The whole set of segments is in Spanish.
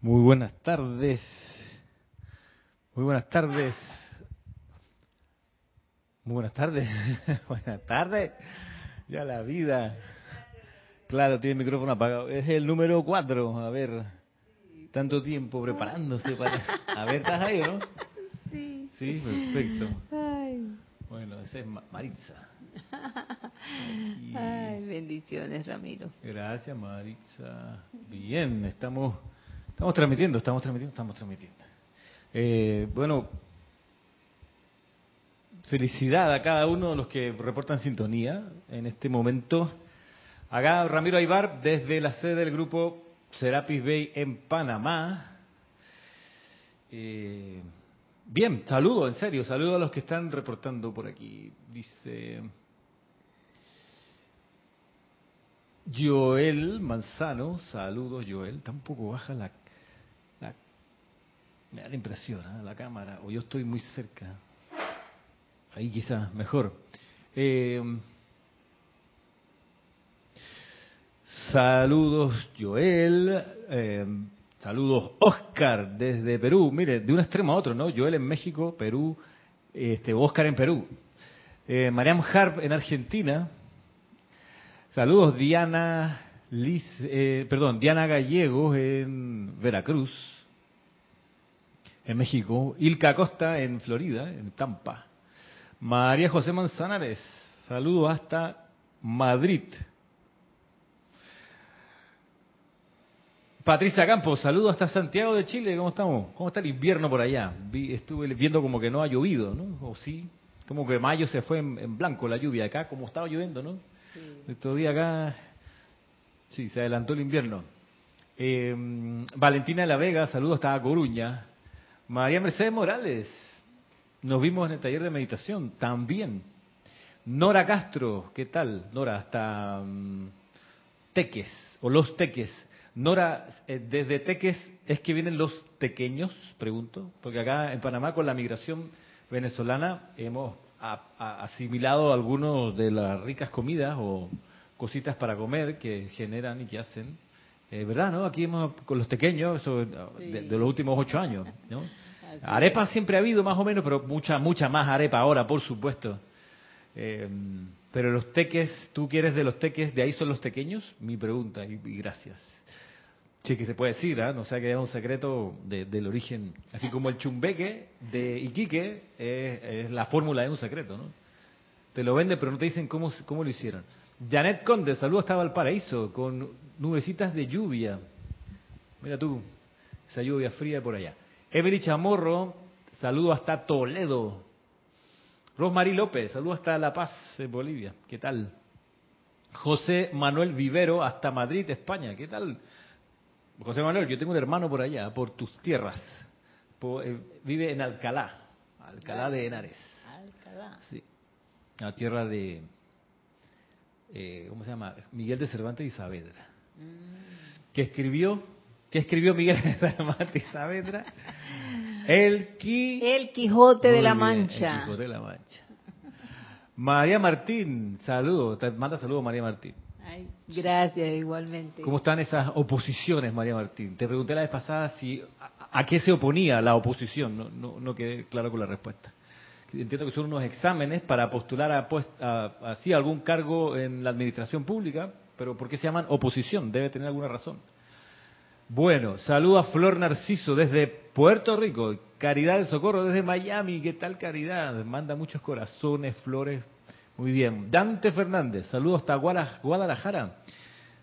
Muy buenas tardes. Muy buenas tardes. Muy buenas tardes. buenas tardes. Ya la vida. Claro, tiene el micrófono apagado. Es el número cuatro. A ver, tanto tiempo preparándose para... A ver, ¿estás ahí o no? Sí. Sí, perfecto. Bueno, esa es Ma- Maritza. Aquí. Ay, bendiciones, Ramiro. Gracias, Maritza. Bien, estamos, estamos transmitiendo, estamos transmitiendo, estamos transmitiendo. Eh, bueno, felicidad a cada uno de los que reportan sintonía en este momento. Acá Ramiro Aybar, desde la sede del grupo Serapis Bay en Panamá. Eh, bien, saludo, en serio, saludo a los que están reportando por aquí. Dice... Joel Manzano, saludos Joel, tampoco baja la, me da la impresión, ¿eh? la cámara, o yo estoy muy cerca, ahí quizás mejor. Eh, saludos Joel, eh, saludos Oscar desde Perú, mire, de un extremo a otro, ¿no? Joel en México, Perú, este, Oscar en Perú. Eh, Mariam Harp en Argentina, Saludos Diana Liz, eh, perdón, Diana Gallegos en Veracruz, en México, Ilka Costa en Florida, en Tampa, María José Manzanares, saludos hasta Madrid. Patricia Campos, saludos hasta Santiago de Chile, ¿cómo estamos? ¿Cómo está el invierno por allá? Vi- estuve viendo como que no ha llovido, ¿no? O sí, como que mayo se fue en, en blanco la lluvia acá, como estaba lloviendo, ¿no? Estos días acá, sí, se adelantó el invierno. Eh, Valentina de la Vega, saludos hasta Coruña. María Mercedes Morales, nos vimos en el taller de meditación también. Nora Castro, ¿qué tal? Nora, hasta mm, Teques, o los Teques. Nora, eh, desde Teques es que vienen los tequeños, pregunto, porque acá en Panamá con la migración venezolana hemos asimilado algunos de las ricas comidas o cositas para comer que generan y que hacen. Eh, ¿Verdad, no? Aquí hemos, con los tequeños, eso, de, de los últimos ocho años, ¿no? Arepa siempre ha habido más o menos, pero mucha, mucha más arepa ahora, por supuesto. Eh, pero los teques, ¿tú quieres de los teques? ¿De ahí son los tequeños? Mi pregunta, y, y gracias. Sí, que se puede decir, ¿ah? no sea que es un secreto de- del origen. Así como el chumbeque de Iquique es, es la fórmula de un secreto, ¿no? Te lo venden, pero no te dicen cómo, cómo lo hicieron. Janet Conde, saludos hasta Valparaíso, con nubecitas de lluvia. Mira tú, esa lluvia fría por allá. Emily Chamorro, saludos hasta Toledo. Rosmarie López, saludos hasta La Paz, en Bolivia. ¿Qué tal? José Manuel Vivero, hasta Madrid, España. ¿Qué tal? José Manuel, yo tengo un hermano por allá, por tus tierras. Eh, vive en Alcalá, Alcalá de Henares. Alcalá. Sí. La tierra de, eh, ¿cómo se llama? Miguel de Cervantes y Saavedra. Que escribió, que escribió Miguel de Cervantes y Saavedra. El Qui... El Quijote de la Mancha. El Quijote de la Mancha. María Martín, saludos. Te manda saludos María Martín. Ay, gracias, igualmente. ¿Cómo están esas oposiciones, María Martín? Te pregunté la vez pasada si a, a qué se oponía la oposición. No, no, no quedé claro con la respuesta. Entiendo que son unos exámenes para postular a, a- así algún cargo en la administración pública, pero ¿por qué se llaman oposición? Debe tener alguna razón. Bueno, saludo a Flor Narciso desde Puerto Rico, Caridad del Socorro desde Miami, ¿qué tal Caridad? Manda muchos corazones, flores, muy bien. Dante Fernández, saludos hasta Guadalajara.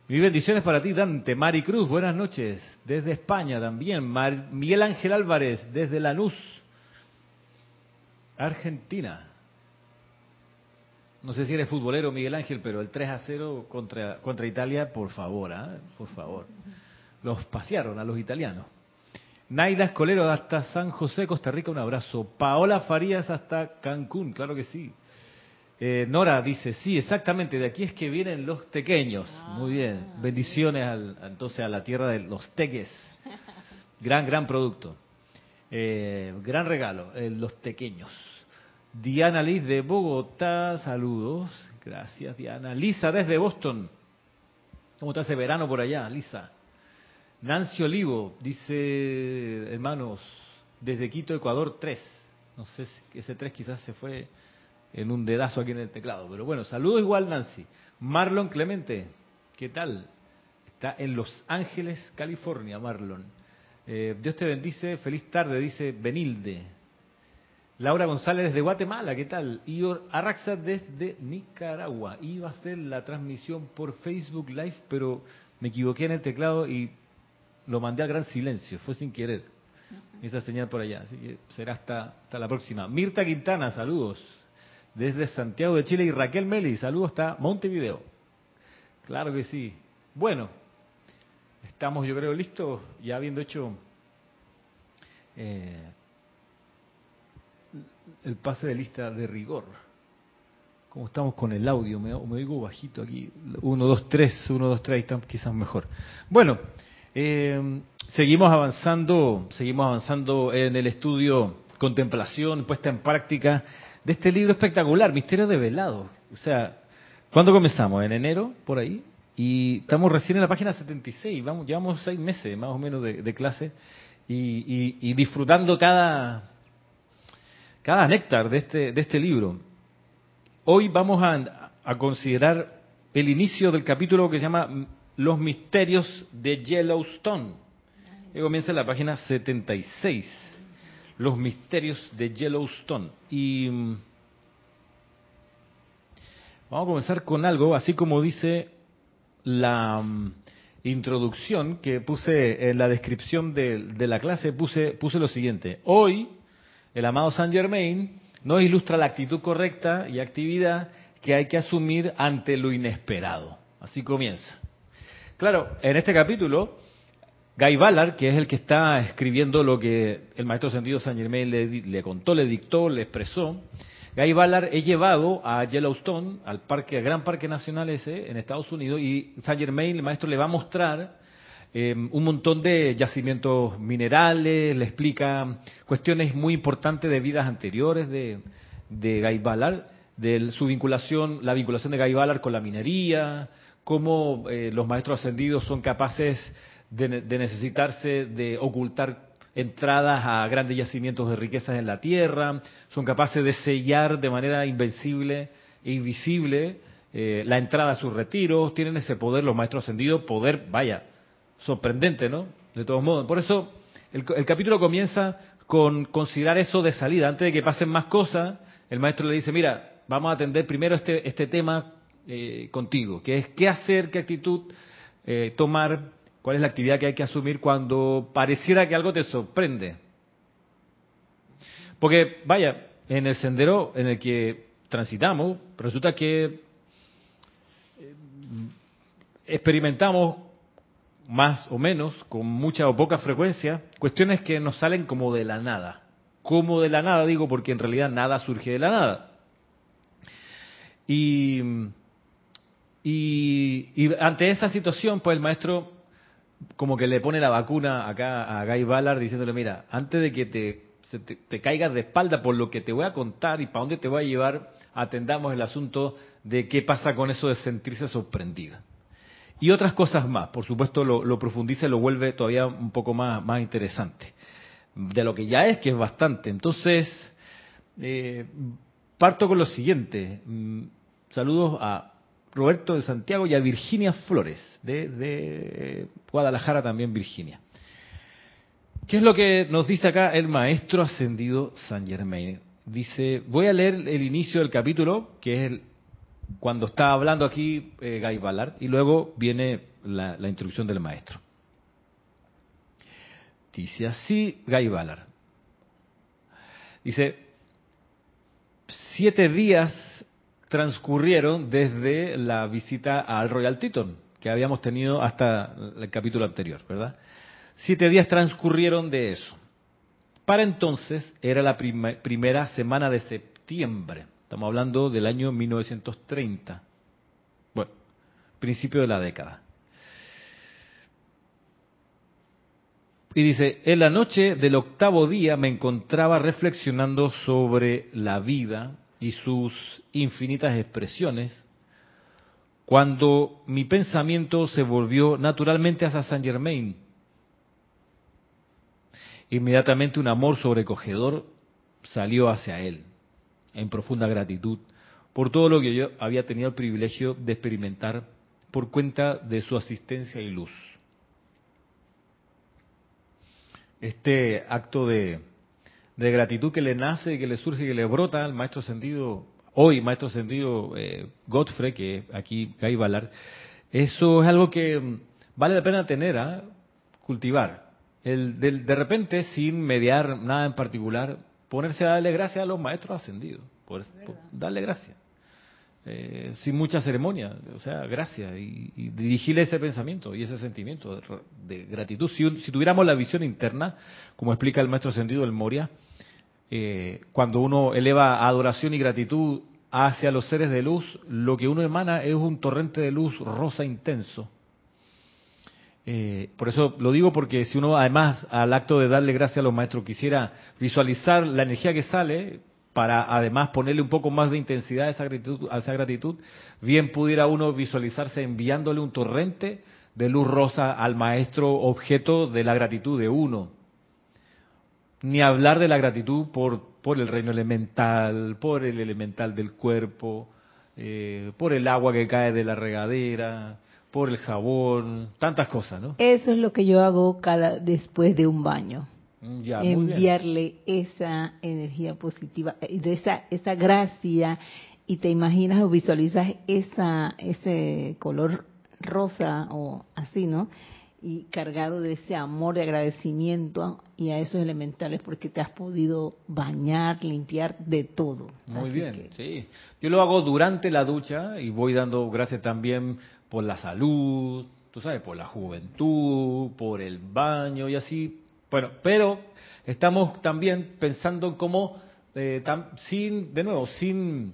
Mis bendiciones para ti, Dante. Mari Cruz, buenas noches, desde España también. Miguel Ángel Álvarez, desde Lanús, Argentina. No sé si eres futbolero, Miguel Ángel, pero el 3 a 0 contra, contra Italia, por favor, ¿ah? por favor. Los pasearon a los italianos. Naida Escolero hasta San José, Costa Rica, un abrazo. Paola Farías hasta Cancún, claro que sí. Eh, Nora dice, sí, exactamente, de aquí es que vienen los tequeños. Muy bien. Bendiciones al- entonces a la tierra de los teques. Gran, gran producto. Eh, gran regalo, eh, los tequeños. Diana Liz de Bogotá, saludos. Gracias, Diana. Lisa desde Boston. ¿Cómo está ese verano por allá, Lisa? Nancy Olivo dice, hermanos, desde Quito, Ecuador 3. No sé si ese 3 quizás se fue en un dedazo aquí en el teclado, pero bueno, saludos igual Nancy. Marlon Clemente, ¿qué tal? Está en Los Ángeles, California, Marlon. Eh, Dios te bendice, feliz tarde, dice Benilde. Laura González desde Guatemala, ¿qué tal? Ior Arraxa desde Nicaragua. Iba a hacer la transmisión por Facebook Live, pero me equivoqué en el teclado y lo mandé a gran silencio, fue sin querer. Esa señal por allá, así que será hasta, hasta la próxima. Mirta Quintana, saludos. Desde Santiago de Chile y Raquel Meli, saludos hasta Montevideo. Claro que sí. Bueno, estamos yo creo listos, ya habiendo hecho eh, el pase de lista de rigor. ¿Cómo estamos con el audio? Me, me oigo bajito aquí. 1, 2, 3, 1, 2, 3, están quizás mejor. Bueno, eh, seguimos avanzando, seguimos avanzando en el estudio contemplación, puesta en práctica de este libro espectacular, Misterio de Velado. O sea, ¿cuándo comenzamos? ¿En enero? Por ahí. Y estamos recién en la página 76, vamos, llevamos seis meses más o menos de, de clase y, y, disfrutando cada, cada néctar de este, de este libro. Hoy vamos a, a, considerar el inicio del capítulo que se llama Los misterios de Yellowstone. Que comienza en la página 76. Los misterios de Yellowstone. Y mm, vamos a comenzar con algo, así como dice la um, introducción que puse en la descripción de, la clase, puse, puse lo siguiente. Hoy, el amado Saint Germain nos ilustra la actitud correcta y actividad que hay que asumir ante lo inesperado. Así comienza. Claro, en este capítulo, Guy Ballard, que es el que está escribiendo lo que el maestro sentido Saint Germain le, le contó, le dictó, le expresó, Guy Ballard es llevado a Yellowstone, al parque, al gran parque nacional ese en Estados Unidos, y Saint Germain, el maestro, le va a mostrar eh, un montón de yacimientos minerales, le explica cuestiones muy importantes de vidas anteriores de, de Guy Ballard, de su vinculación, la vinculación de Guy Ballard con la minería, cómo eh, los maestros ascendidos son capaces de, de necesitarse de ocultar entradas a grandes yacimientos de riquezas en la tierra, son capaces de sellar de manera invencible e invisible eh, la entrada a sus retiros, tienen ese poder los maestros ascendidos, poder, vaya, sorprendente, ¿no? De todos modos. Por eso el, el, capítulo comienza con considerar eso de salida. Antes de que pasen más cosas, el maestro le dice, mira, vamos a atender primero este, este tema eh, contigo, que es qué hacer, qué actitud eh, tomar, cuál es la actividad que hay que asumir cuando pareciera que algo te sorprende. Porque, vaya, en el sendero en el que transitamos, resulta que experimentamos más o menos, con mucha o poca frecuencia, cuestiones que nos salen como de la nada. Como de la nada, digo, porque en realidad nada surge de la nada. Y, y, y ante esa situación, pues el maestro como que le pone la vacuna acá a Guy Ballard diciéndole, mira, antes de que te, te, caigas de espalda por lo que te voy a contar y para dónde te voy a llevar, atendamos el asunto de qué pasa con eso de sentirse sorprendida. Y otras cosas más, por supuesto lo, lo profundiza y lo vuelve todavía un poco más, más interesante. De lo que ya es, que es bastante. Entonces, eh, parto con lo siguiente. Saludos a Roberto de Santiago y a Virginia Flores, de, de, Guadalajara también, Virginia. ¿Qué es lo que nos dice acá el maestro ascendido San Germain? Dice, voy a leer el inicio del capítulo, que es el, cuando está hablando aquí eh, Guy Ballard, y luego viene la, la introducción del maestro. Dice así Guy Ballard. Dice, siete días transcurrieron desde la visita al Royal Teton, que habíamos tenido hasta el capítulo anterior, ¿verdad? Siete días transcurrieron de eso. Para entonces era la prim primera semana de septiembre. Estamos hablando del año 1930. Bueno, principio de la década. Y dice, en la noche del octavo día me encontraba reflexionando sobre la vida y sus infinitas expresiones, cuando mi pensamiento se volvió naturalmente hacia Saint Germain, Inmediatamente un amor sobrecogedor salió hacia él, en profunda gratitud, por todo lo que yo había tenido el privilegio de experimentar por cuenta de su asistencia y luz. Este acto de, gratitud que le nace, que le surge, que le brota al maestro sentido, hoy maestro sentido eh, Godfrey, que aquí hay Valar, eso es algo que mm, vale la pena tener, ¿ah? cultivar. El, de, repente, sin mediar nada en particular, ponerse a darle gracias a los maestros ascendidos, por, darle gracias. Eh, sin mucha ceremonia, o sea, gracias, y, dirigirle ese pensamiento y ese sentimiento de, gratitud. Si, tuviéramos la visión interna, como explica el maestro sentido del Moria, eh, cuando uno eleva adoración y gratitud hacia los seres de luz, lo que uno emana es un torrente de luz rosa intenso. Eh, por eso lo digo porque si uno además al acto de darle gracias a los maestros quisiera visualizar la energía que sale, para además ponerle un poco más de intensidad esa gratitud, a esa gratitud, bien pudiera uno visualizarse enviándole un torrente de luz rosa al maestro objeto de la gratitud de uno. Ni hablar de la gratitud por, por el reino elemental, por el elemental del cuerpo, eh, por el agua que cae de la regadera, por el jabón, tantas cosas, ¿no? Eso es lo que yo hago cada después de un baño. Mm, enviarle esa energía positiva, de esa, esa gracia, y te imaginas o visualizas esa, ese color rosa o así, ¿no? Y cargado de ese amor de agradecimiento y a esos elementales porque te has podido bañar, limpiar de todo. Muy bien, sí. Yo lo hago durante la ducha y voy dando gracias también por la salud, tú sabes, por la juventud, por el baño y así bueno, pero estamos también pensando en cómo, eh, sin, de nuevo, sin,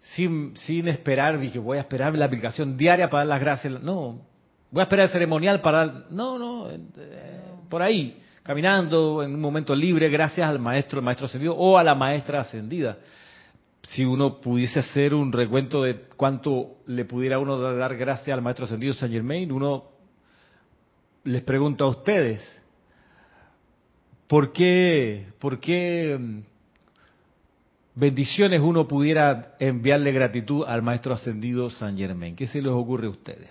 sin, sin esperar, dije, voy a esperar la aplicación diaria para dar las gracias. No, voy a esperar el ceremonial para no, no, eh, por ahí, caminando en un momento libre, gracias al maestro, el maestro ascendido o a la maestra ascendida. Si uno pudiese hacer un recuento de cuánto le pudiera uno dar gracias al maestro ascendido Saint Germain, uno les pregunta a ustedes, ¿Por qué, por qué mm, bendiciones uno pudiera enviarle gratitud al Maestro Ascendido San Germain? ¿Qué se les ocurre a ustedes?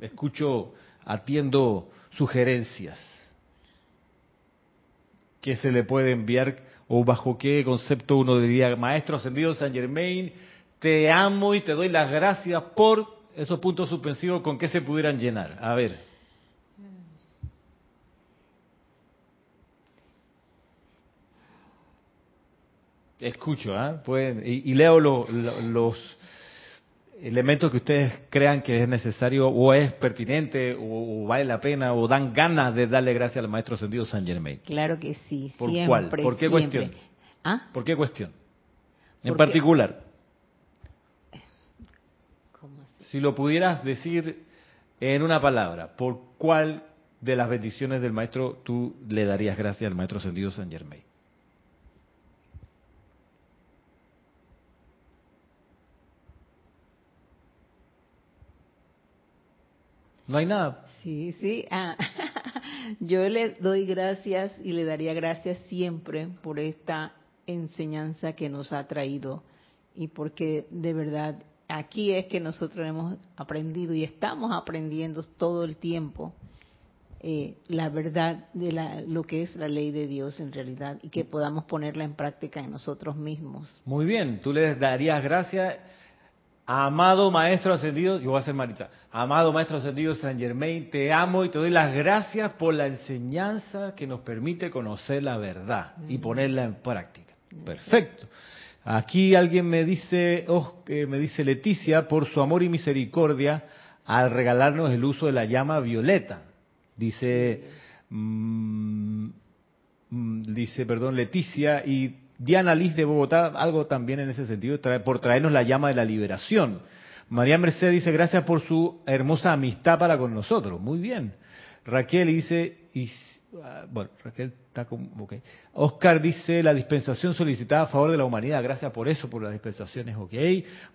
Escucho, atiendo sugerencias. ¿Qué se le puede enviar o bajo qué concepto uno diría, Maestro Ascendido San Germain, te amo y te doy las gracias por esos puntos suspensivos con qué se pudieran llenar? A ver. Escucho, ¿eh? y, leo los elementos que ustedes crean que es necesario o es pertinente o, vale la pena o dan ganas de darle gracias al maestro ascendido San Germain. Claro que sí. ¿Por cuál? ¿Por qué cuestión? ¿Ah? ¿Por qué cuestión? En particular. Si lo pudieras decir en una palabra, ¿por cuál de las bendiciones del maestro tú le darías gracias al maestro ascendido San Germain? No hay nada. Sí, sí. Ah, yo le doy gracias y le daría gracias siempre por esta enseñanza que nos ha traído y porque de verdad aquí es que nosotros hemos aprendido y estamos aprendiendo todo el tiempo eh, la verdad de la, lo que es la ley de Dios en realidad y que podamos ponerla en práctica en nosotros mismos. Muy bien, tú le darías gracias Amado Maestro Ascendido, yo voy a ser Marita, amado Maestro Ascendido San Germain, te amo y te doy las gracias por la enseñanza que nos permite conocer la verdad y ponerla en práctica. Perfecto. Aquí alguien me dice, oh, me dice Leticia, por su amor y misericordia al regalarnos el uso de la llama violeta. Dice, mm, mm, dice, perdón, Leticia, y Diana Liz de Bogotá, algo también en ese sentido, por traernos la llama de la liberación. María Mercedes dice, gracias por su hermosa amistad para con nosotros. Muy bien. Raquel dice, Ah, ok. Oscar dice, la dispensación solicitada a favor de la humanidad, gracias por eso, por las dispensaciones, ok.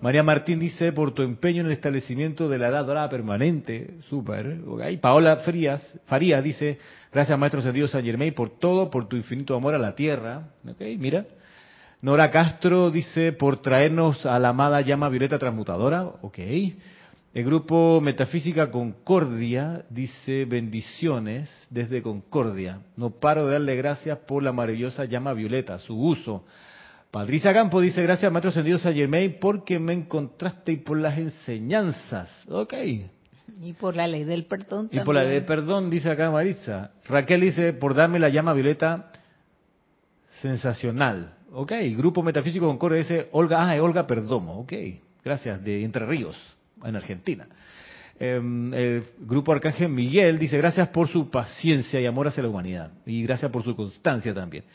María Martín dice, por tu empeño en el establecimiento de la edad dorada permanente, súper, ok. Paola Frías, Farías dice, gracias Maestro Ascendido San Germain por todo, por tu infinito amor a la tierra, ok, mira. Nora Castro dice, por traernos a la amada llama violeta transmutadora, ok. El grupo Metafísica Concordia dice bendiciones desde Concordia. No paro de darle gracias por la maravillosa llama violeta, su uso. Patricia Campo dice gracias Maestro Ascendido Germain porque me encontraste y por las enseñanzas. Ok. Y por la ley del perdón. Y por la ley del perdón, dice acá Maritza. Raquel dice por darme la llama violeta sensacional. Ok. Grupo Metafísico Concordia dice Olga, ah, Olga Perdomo. Ok. Gracias, de Entre Ríos en Argentina. Em, el grupo Arcángel Miguel dice gracias por su paciencia y amor hacia la humanidad y gracias por su constancia también.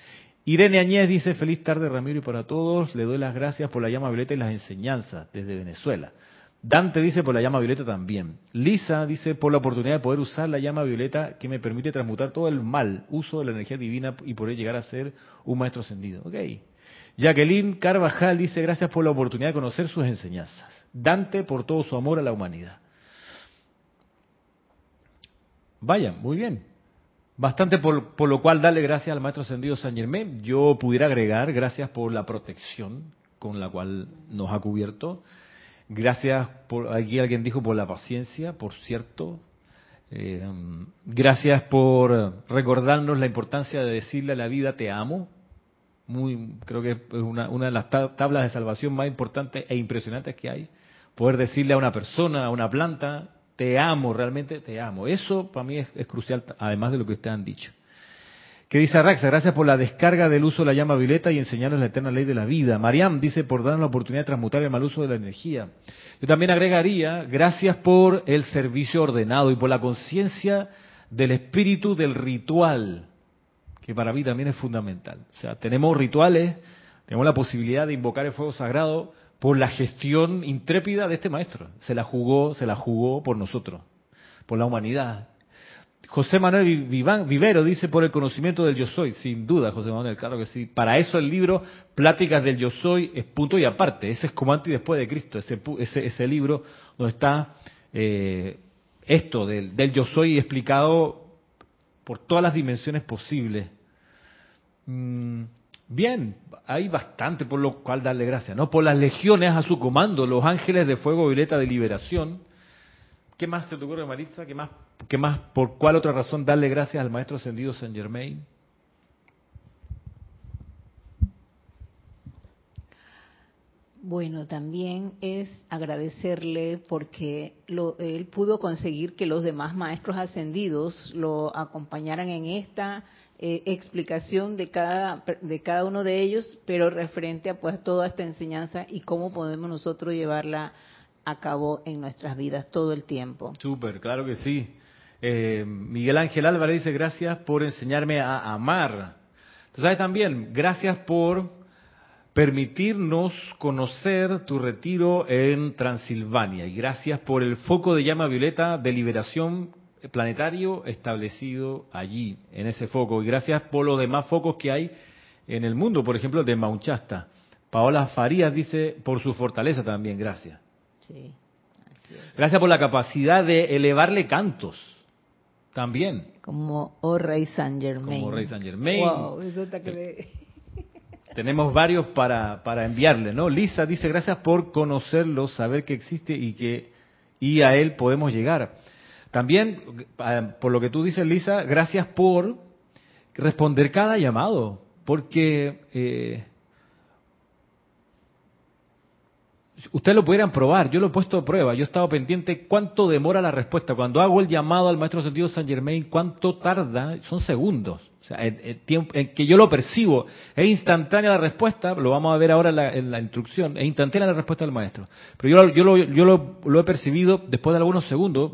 Irene Añez dice feliz tarde Ramiro y para todos, le doy las gracias por la llama violeta y las enseñanzas desde Venezuela. Dante dice por la llama violeta también. Lisa dice por la oportunidad de poder usar la llama violeta que me permite transmutar todo el mal, uso de la energía divina y poder llegar a ser un maestro ascendido. Ok. Jacqueline Carvajal dice gracias por la oportunidad de conocer sus enseñanzas. Dante por todo su amor a la humanidad. Vaya, muy bien. Bastante por, lo cual darle gracias al Maestro Ascendido San Germán. Yo pudiera agregar gracias por la protección con la cual nos ha cubierto. Gracias por, aquí alguien dijo por la paciencia, por cierto. Eh, gracias por recordarnos la importancia de decirle a la vida te amo muy creo que es una, una de las tablas de salvación más importantes e impresionantes que hay poder decirle a una persona, a una planta, te amo, realmente te amo. Eso para mí es, crucial, además de lo que ustedes han dicho. ¿Qué dice Raxa? Gracias por la descarga del uso de la llama violeta y enseñarnos la eterna ley de la vida. Mariam dice por darnos la oportunidad de transmutar el mal uso de la energía. Yo también agregaría, gracias por el servicio ordenado y por la conciencia del espíritu del ritual, que para mí también es fundamental. O sea, tenemos rituales, tenemos la posibilidad de invocar el fuego sagrado, por la gestión intrépida de este maestro. Se la jugó, se la jugó por nosotros, por la humanidad. José Manuel Vivero dice por el conocimiento del yo soy, sin duda, José Manuel, claro que sí. Para eso el libro Pláticas del yo soy es punto y aparte. Ese es como antes y después de Cristo, ese, libro donde está eh, esto del, del, yo soy explicado por todas las dimensiones posibles. Mm, Bien, hay bastante por lo cual darle gracias, ¿no? Por las legiones a su comando, los ángeles de fuego violeta de liberación. ¿Qué más se te ocurre, Marisa? ¿Qué más, qué más, por cuál otra razón darle gracias al Maestro Ascendido Saint Germain? Bueno, también es agradecerle porque él pudo conseguir que los demás maestros ascendidos lo acompañaran en esta eh, explicación de cada, de cada uno de ellos, pero referente a pues toda esta enseñanza y cómo podemos nosotros llevarla a cabo en nuestras vidas todo el tiempo. Súper, claro que sí. Eh, Miguel Ángel Álvarez dice, gracias por enseñarme a amar. Tú sabes también, gracias por permitirnos conocer tu retiro en Transilvania y gracias por el foco de llama violeta de liberación planetario establecido allí, en ese foco. Y gracias por los demás focos que hay en el mundo, por ejemplo, de Mauchasta. Paola Farías dice, por su fortaleza también, gracias. Sí, gracias por la capacidad de elevarle cantos, también. Como Rey Saint Germain. Como Rey Saint Germain. Tenemos varios para, para enviarle, ¿no? Lisa dice, gracias por conocerlo, saber que existe y que y a él podemos llegar. También, eh, por lo que tú dices, Lisa, gracias por responder cada llamado, porque eh, ustedes lo pudieran probar, yo lo he puesto a prueba, yo he estado pendiente cuánto demora la respuesta. Cuando hago el llamado al Maestro Sentido San Germain, cuánto tarda, son segundos. O sea, en, que yo lo percibo, es instantánea la respuesta, lo vamos a ver ahora en la, instrucción, es instantánea la respuesta del maestro. Pero yo, lo, yo lo, he percibido después de algunos segundos,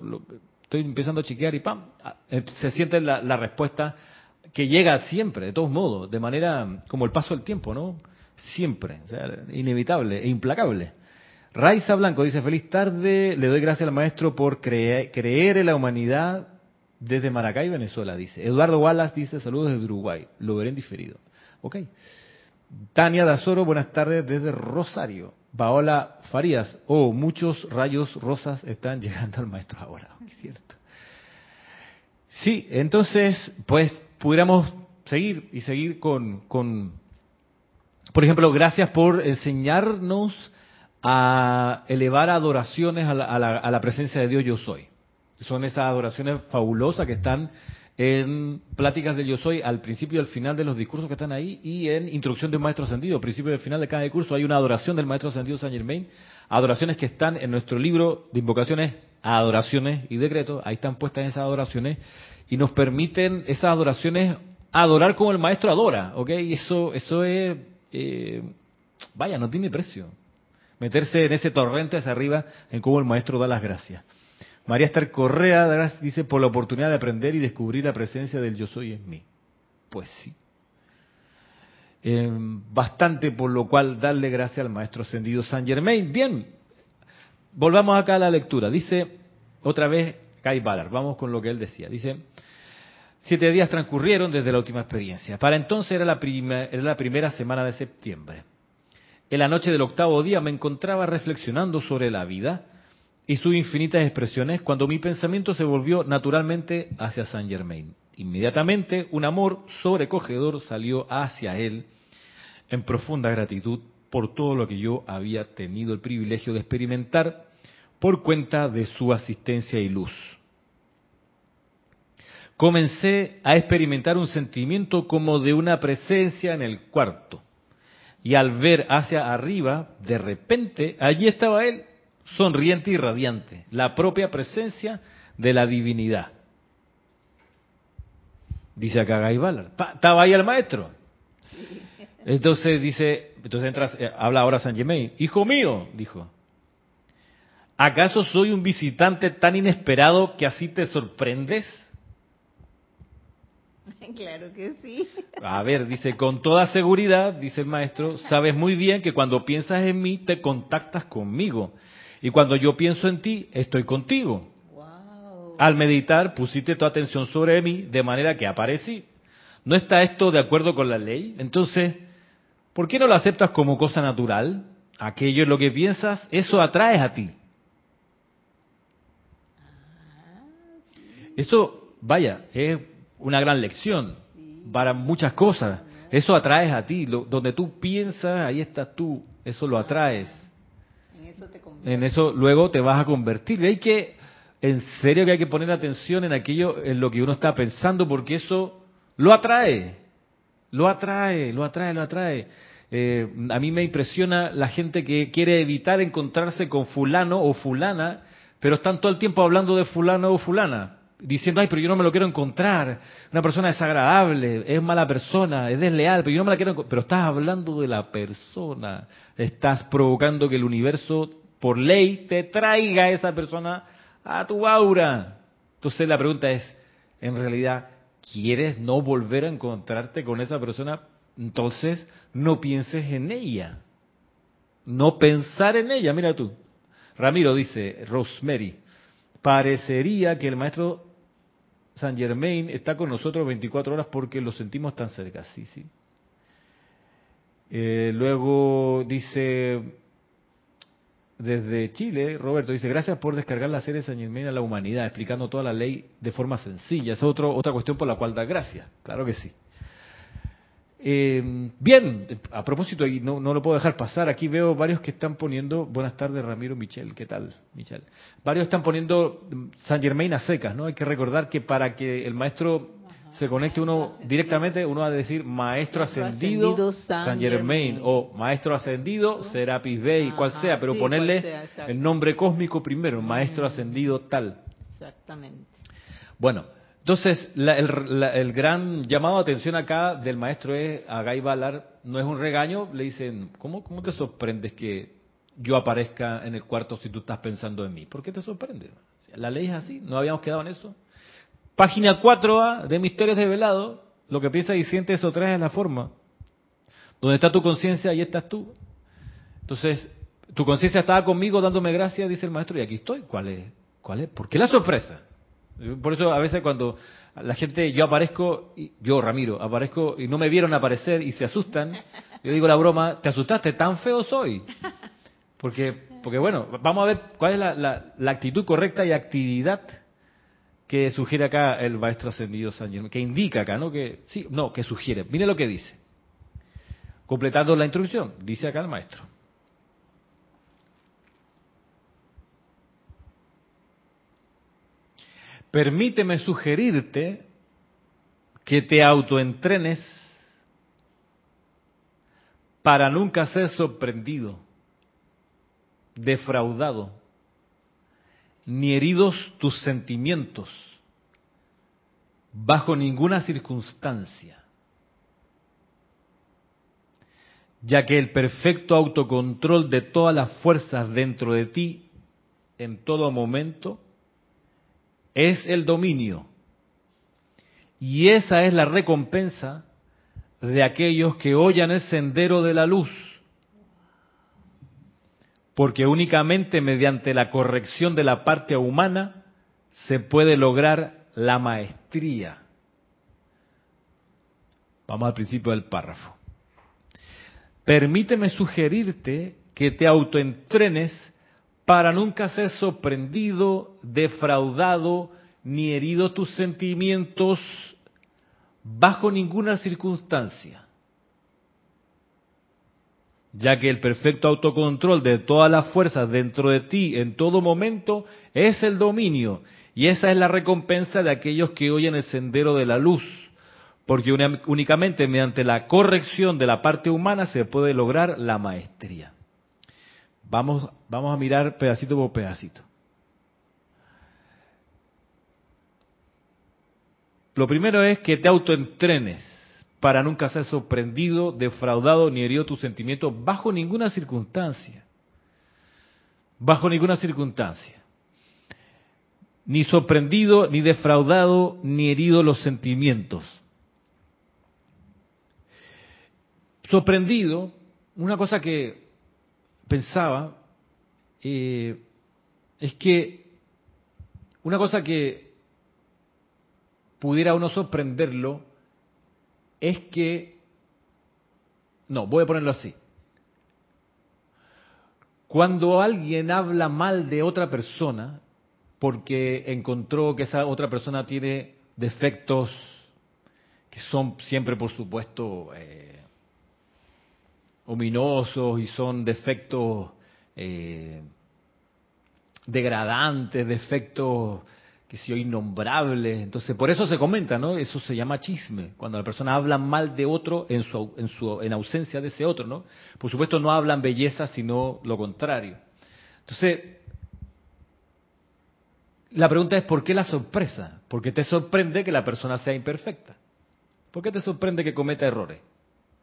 estoy empezando a chequear y ¡pam! Eh, se siente la, respuesta que llega siempre, de todos modos, de manera como el paso del tiempo, ¿no? Siempre, sea, inevitable e implacable. Raiza Blanco dice, feliz tarde, le doy gracias al maestro por creer en la humanidad desde Maracay, Venezuela, dice. Eduardo Wallace dice, saludos desde Uruguay, lo veré en diferido. Ok. Tania Dazoro, buenas tardes desde Rosario. Paola Farías, oh, muchos rayos rosas están llegando al maestro ahora, es cierto. Sí, entonces, pues pudiéramos seguir y seguir con, con, por ejemplo, gracias por enseñarnos a elevar adoraciones a la, a la presencia de Dios yo soy. Son esas adoraciones fabulosas que están en Pláticas del Yo Soy al principio y al final de los discursos que están ahí y en Introducción del Maestro Ascendido. Al principio y al final de cada curso hay una adoración del Maestro Ascendido San Germain. Adoraciones que están en nuestro libro de invocaciones, adoraciones y decretos. Ahí están puestas esas adoraciones y nos permiten esas adoraciones adorar como el Maestro adora. ¿Ok? Y eso, eso es, eh, vaya, no tiene precio. Meterse en ese torrente hacia arriba en cómo el Maestro da las gracias. María Esther Correa dice, por la oportunidad de aprender y descubrir la presencia del yo soy en mí. Pues sí. Em, bastante por lo cual darle gracias al Maestro Ascendido San Germain. Bien, volvamos acá a la lectura. Dice otra vez Kai Ballard, vamos con lo que él decía. Dice, siete días transcurrieron desde la última experiencia. Para entonces era la, era la primera semana de septiembre. En la noche del octavo día me encontraba reflexionando sobre la vida y sus infinitas expresiones cuando mi pensamiento se volvió naturalmente hacia Saint Germain. Inmediatamente un amor sobrecogedor salió hacia él en profunda gratitud por todo lo que yo había tenido el privilegio de experimentar por cuenta de su asistencia y luz. Comencé a experimentar un sentimiento como de una presencia en el cuarto. Y al ver hacia arriba, de repente, allí estaba él, sonriente y radiante, la propia presencia de la divinidad. Dice acá Guy estaba ahí el maestro. Entonces dice, entonces entra, eh, habla ahora San Germain, hijo mío, dijo, ¿acaso soy un visitante tan inesperado que así te sorprendes? Claro que sí. A ver, dice, con toda seguridad, dice el maestro, sabes muy bien que cuando piensas en mí te contactas conmigo y cuando yo pienso en ti, estoy contigo. Al meditar, pusiste tu atención sobre mí de manera que aparecí. ¿No está esto de acuerdo con la ley? Entonces, ¿por qué no lo aceptas como cosa natural? Aquello es lo que piensas, eso atraes a ti. Esto, vaya, es una gran lección para muchas cosas. Eso atraes a ti. donde tú piensas, ahí estás tú. Eso lo atraes en eso luego te vas a convertir. Y hay que, en serio que hay que poner atención en aquello, en lo que uno está pensando, porque eso lo atrae, lo atrae, lo atrae, lo atrae. Eh, a mí me impresiona la gente que quiere evitar encontrarse con fulano o fulana, pero están todo el tiempo hablando de fulano o fulana diciendo, ay, pero yo no me lo quiero encontrar, una persona desagradable, es mala persona, es desleal, pero yo no me la quiero Pero estás hablando de la persona, estás provocando que el universo, por ley, te traiga a esa persona a tu aura. Entonces la pregunta es, en realidad, ¿quieres no volver a encontrarte con esa persona? Entonces, no pienses en ella. No pensar en ella, mira tú. Ramiro dice, Rosemary, parecería que el maestro San Germain está con nosotros 24 horas porque lo sentimos tan cerca, sí, sí. Eh, luego dice, desde Chile, Roberto dice, gracias por descargar la serie San Germain a la humanidad, explicando toda la ley de forma sencilla. es otro, otra cuestión por la cual da gracias, claro que sí. Eh, bien, a propósito, y no, no, lo puedo dejar pasar, aquí veo varios que están poniendo, buenas tardes Ramiro Michel, ¿qué tal Michel? Varios están poniendo mm, San Germain a secas, ¿no? Hay que recordar que para que el maestro se conecte uno directamente, uno va a decir maestro ascendido, San, Germain, o maestro ascendido Serapis Bey, cual sea, pero ponerle el nombre cósmico primero, maestro ascendido tal. Exactamente. Bueno, entonces, el, gran llamado de atención acá del maestro es a Guy Ballard, no es un regaño, le dicen, ¿cómo, ¿cómo te sorprendes que yo aparezca en el cuarto si tú estás pensando en mí? ¿Por qué te sorprende? La ley es así, no habíamos quedado en eso. Página 4A de Misterios de Velado, lo que piensas y sientes eso traes en la forma. Donde está tu conciencia, ahí estás tú. Entonces, tu conciencia estaba conmigo dándome gracias, dice el maestro, y aquí estoy. ¿Cuál es? ¿Cuál es? ¿Por qué la sorpresa? Por eso a veces cuando la gente, yo aparezco, yo Ramiro, aparezco y no me vieron aparecer y se asustan, yo digo la broma, ¿te asustaste? ¿Tan feo soy? Porque, porque bueno, vamos a ver cuál es la, la, actitud correcta y actividad que sugiere acá el maestro ascendido San Germán, que indica acá, ¿no? Que, sí, no, que sugiere. Mire lo que dice. Completando la instrucción, dice acá el maestro. Permíteme sugerirte que te autoentrenes para nunca ser sorprendido, defraudado, ni heridos tus sentimientos bajo ninguna circunstancia, ya que el perfecto autocontrol de todas las fuerzas dentro de ti en todo momento es el dominio. Y esa es la recompensa de aquellos que oyan el sendero de la luz. Porque únicamente mediante la corrección de la parte humana se puede lograr la maestría. Vamos al principio del párrafo. Permíteme sugerirte que te autoentrenes para nunca ser sorprendido, defraudado, ni herido tus sentimientos bajo ninguna circunstancia, ya que el perfecto autocontrol de todas las fuerzas dentro de ti en todo momento es el dominio, y esa es la recompensa de aquellos que oyen el sendero de la luz, porque únicamente mediante la corrección de la parte humana se puede lograr la maestría. Vamos, vamos a mirar pedacito por pedacito. Lo primero es que te autoentrenes para nunca ser sorprendido, defraudado ni herido tus sentimientos bajo ninguna circunstancia. Bajo ninguna circunstancia. Ni sorprendido, ni defraudado, ni herido los sentimientos. Sorprendido, una cosa que pensaba eh, es que una cosa que pudiera uno sorprenderlo es que, no, voy a ponerlo así. Cuando alguien habla mal de otra persona porque encontró que esa otra persona tiene defectos que son siempre, por supuesto, eh, ominosos y son defectos eh, degradantes, defectos que si innombrables. Entonces, por eso se comenta, ¿no? Eso se llama chisme, cuando la persona habla mal de otro en su, en su en ausencia de ese otro, ¿no? Por supuesto no hablan belleza, sino lo contrario. Entonces, la pregunta es ¿por qué la sorpresa? Porque te sorprende que la persona sea imperfecta. ¿Por qué te sorprende que cometa errores?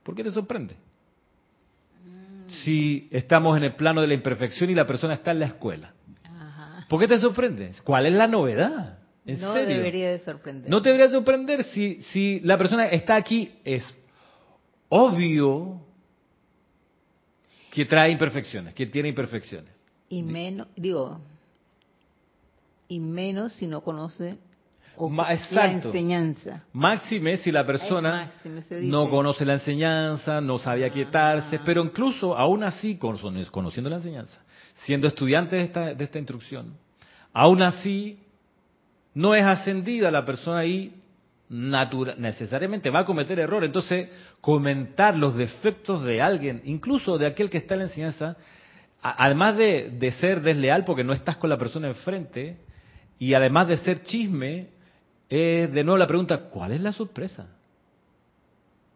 ¿Por qué te sorprende? Si estamos en el plano de la imperfección y la persona está en la escuela? ¿Por qué te sorprende? ¿Cuál es la novedad? ¿En no debería de sorprender. No te debería sorprender si, si la persona está aquí, es obvio que trae imperfecciones, que tiene imperfecciones. Y menos, digo, y menos si no conoce la enseñanza. Máxime si la persona no conoce la enseñanza, no sabe aquietarse, ah. pero incluso aún así, conociendo la enseñanza, siendo estudiante de esta, de esta instrucción, aún así no es ascendida la persona ahí necesariamente va a cometer errores. Entonces, comentar los defectos de alguien, incluso de aquel que está en la enseñanza, además de, de ser desleal porque no estás con la persona enfrente, y además de ser chisme, es de nuevo la pregunta, ¿cuál es la sorpresa?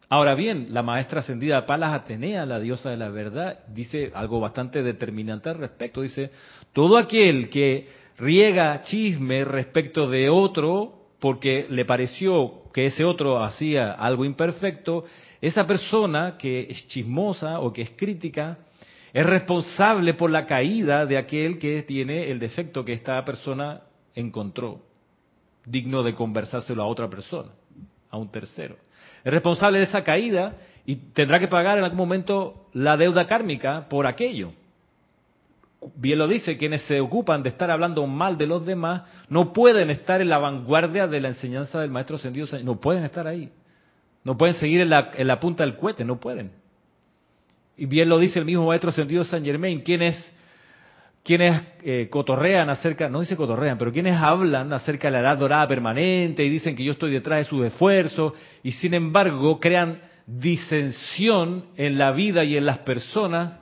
Ahora bien, la maestra ascendida Palas Atenea, la diosa de la verdad, dice algo bastante determinante al respecto. Dice, todo aquel que riega chisme respecto de otro porque le pareció que ese otro hacía algo imperfecto, esa persona que es chismosa o que es crítica, es responsable por la caída de aquel que tiene el defecto que esta persona encontró digno de conversárselo a otra persona, a un tercero. Es responsable de esa caída y tendrá que pagar en algún momento la deuda kármica por aquello. bien lo dice, quienes se ocupan de estar hablando mal de los demás, no pueden estar en la vanguardia de la enseñanza del Maestro Ascendido, no pueden estar ahí. No pueden seguir en la, punta del cohete, no pueden. Y bien lo dice el mismo Maestro Ascendido San Germain, quienes quienes eh, cotorrean acerca, no dice cotorrean, pero quienes hablan acerca de la edad dorada permanente y dicen que yo estoy detrás de sus esfuerzos y sin embargo crean disensión en la vida y en las personas,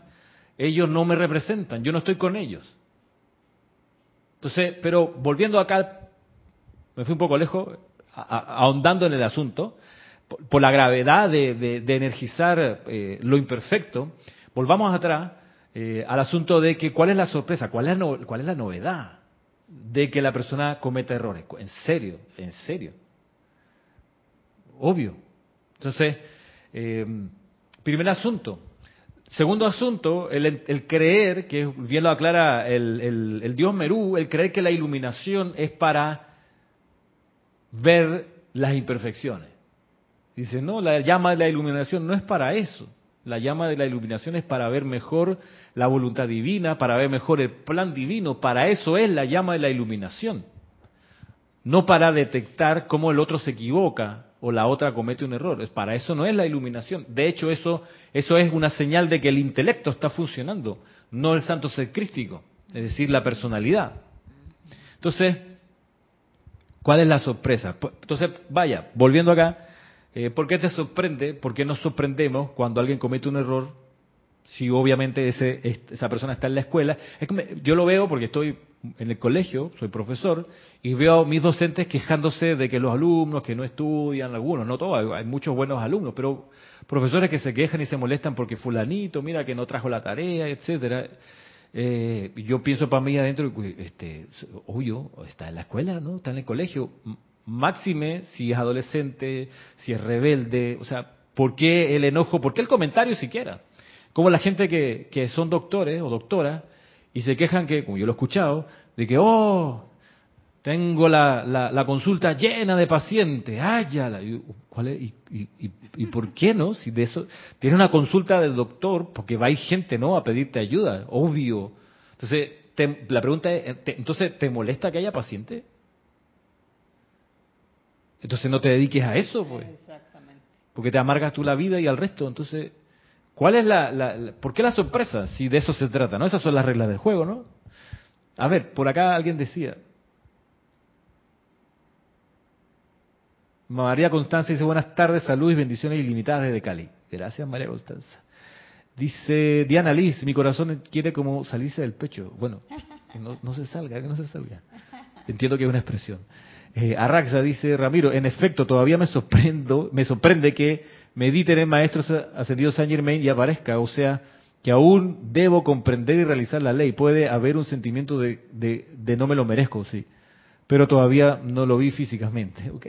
ellos no me representan, yo no estoy con ellos. Entonces, pero volviendo acá, me fui un poco lejos, ahondando en el asunto, por, la gravedad de, energizar eh, lo imperfecto, volvamos atrás eh, al asunto de que cuál es la sorpresa, cuál es la, cuál es la novedad de que la persona cometa errores. En serio, en serio. Obvio. Entonces, eh, primer asunto. Segundo asunto, el, creer, que bien lo aclara el, el dios Merú, el creer que la iluminación es para ver las imperfecciones. Dice, no, la llama de la iluminación no es para eso. La llama de la iluminación es para ver mejor la voluntad divina, para ver mejor el plan divino. Para eso es la llama de la iluminación. No para detectar cómo el otro se equivoca o la otra comete un error. Para eso no es la iluminación. De hecho, eso, eso es una señal de que el intelecto está funcionando, no el santo ser crístico, es decir, la personalidad. Entonces, ¿cuál es la sorpresa? Entonces, vaya, volviendo acá, eh, ¿Por qué te sorprende? ¿Por qué nos sorprendemos cuando alguien comete un error? Si obviamente ese, esa persona está en la escuela. yo lo veo porque estoy en el colegio, soy profesor, y veo a mis docentes quejándose de que los alumnos que no estudian, algunos, no todos, hay muchos buenos alumnos, pero profesores que se quejan y se molestan porque fulanito, mira que no trajo la tarea, etcétera. Eh, yo pienso para mí adentro, este, obvio, está en la escuela, ¿no? Está en el colegio máxime si es adolescente, si es rebelde, o sea, ¿por qué el enojo? ¿Por qué el comentario siquiera? Como la gente que, que son doctores o doctoras y se quejan que, como yo lo he escuchado, de que, oh, tengo la, la, consulta llena de pacientes, háyala. ¿Cuál es? ¿Y, y, y, por qué no? Si de eso, tiene una consulta del doctor, porque va a ir gente, ¿no? A pedirte ayuda, obvio. Entonces, la pregunta es, ¿entonces te molesta que haya pacientes? Entonces no te dediques a eso, pues. Exactamente. Porque te amargas tú la vida y al resto. Entonces, ¿cuál es la, la, ¿por qué la sorpresa? Si de eso se trata, ¿no? Esas son las reglas del juego, ¿no? A ver, por acá alguien decía. María Constanza dice buenas tardes, salud y bendiciones ilimitadas desde Cali. Gracias María Constanza. Dice Diana Liz, mi corazón quiere como salirse del pecho. Bueno, que no, no se salga, que no se salga. Entiendo que es una expresión. Eh, Arraxa dice, Ramiro, en efecto, todavía me sorprendo, me sorprende que medite en Maestro Ascendido San Germain y aparezca, o sea, que aún debo comprender y realizar la ley. Puede haber un sentimiento de, de, no me lo merezco, sí, pero todavía no lo vi físicamente, ok.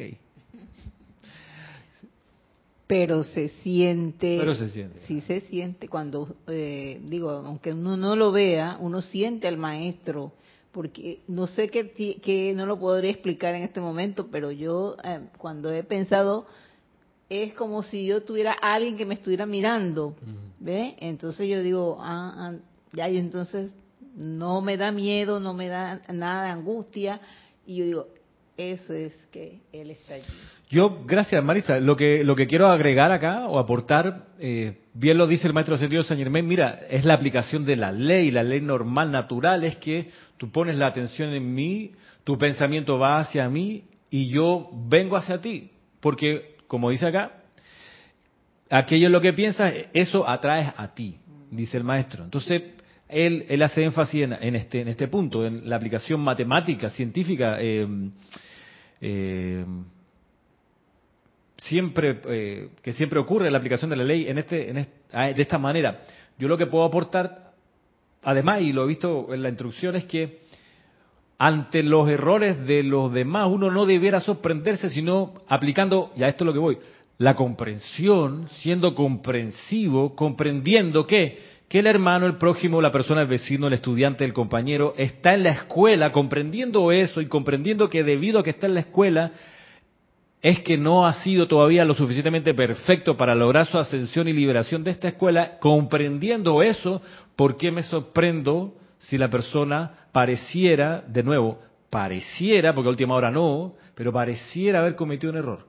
Pero se siente, pero se siente. sí se siente cuando, eh, digo, aunque uno no lo vea, uno siente al maestro porque no sé qué, no lo podría explicar en este momento, pero yo eh, cuando he pensado es como si yo tuviera alguien que me estuviera mirando, ¿ve? Entonces yo digo, ah, ah, ya, y entonces no me da miedo, no me da nada de angustia, y yo digo, eso es que él está allí. Yo, gracias Marisa, lo que, lo que quiero agregar acá o aportar, eh, bien lo dice el maestro sentido San Germán, mira, es la aplicación de la ley, la ley normal, natural, es que tú pones la atención en mí, tu pensamiento va hacia mí y yo vengo hacia ti, porque como dice acá, aquello es lo que piensas, eso atrae a ti, dice el maestro. Entonces, él, él hace énfasis en, este, en este punto, en la aplicación matemática, científica. Eh, eh, siempre eh, que siempre ocurre la aplicación de la ley en este, en ah, de esta manera. Yo lo que puedo aportar, además, y lo he visto en la instrucción, es que ante los errores de los demás uno no debiera sorprenderse, sino aplicando, ya esto es lo que voy, la comprensión, siendo comprensivo, comprendiendo que que el hermano, el prójimo, la persona, el vecino, el estudiante, el compañero, está en la escuela, comprendiendo eso y comprendiendo que debido a que está en la escuela, es que no ha sido todavía lo suficientemente perfecto para lograr su ascensión y liberación de esta escuela, comprendiendo eso, ¿por qué me sorprendo si la persona pareciera, de nuevo, pareciera, porque a última hora no, pero pareciera haber cometido un error,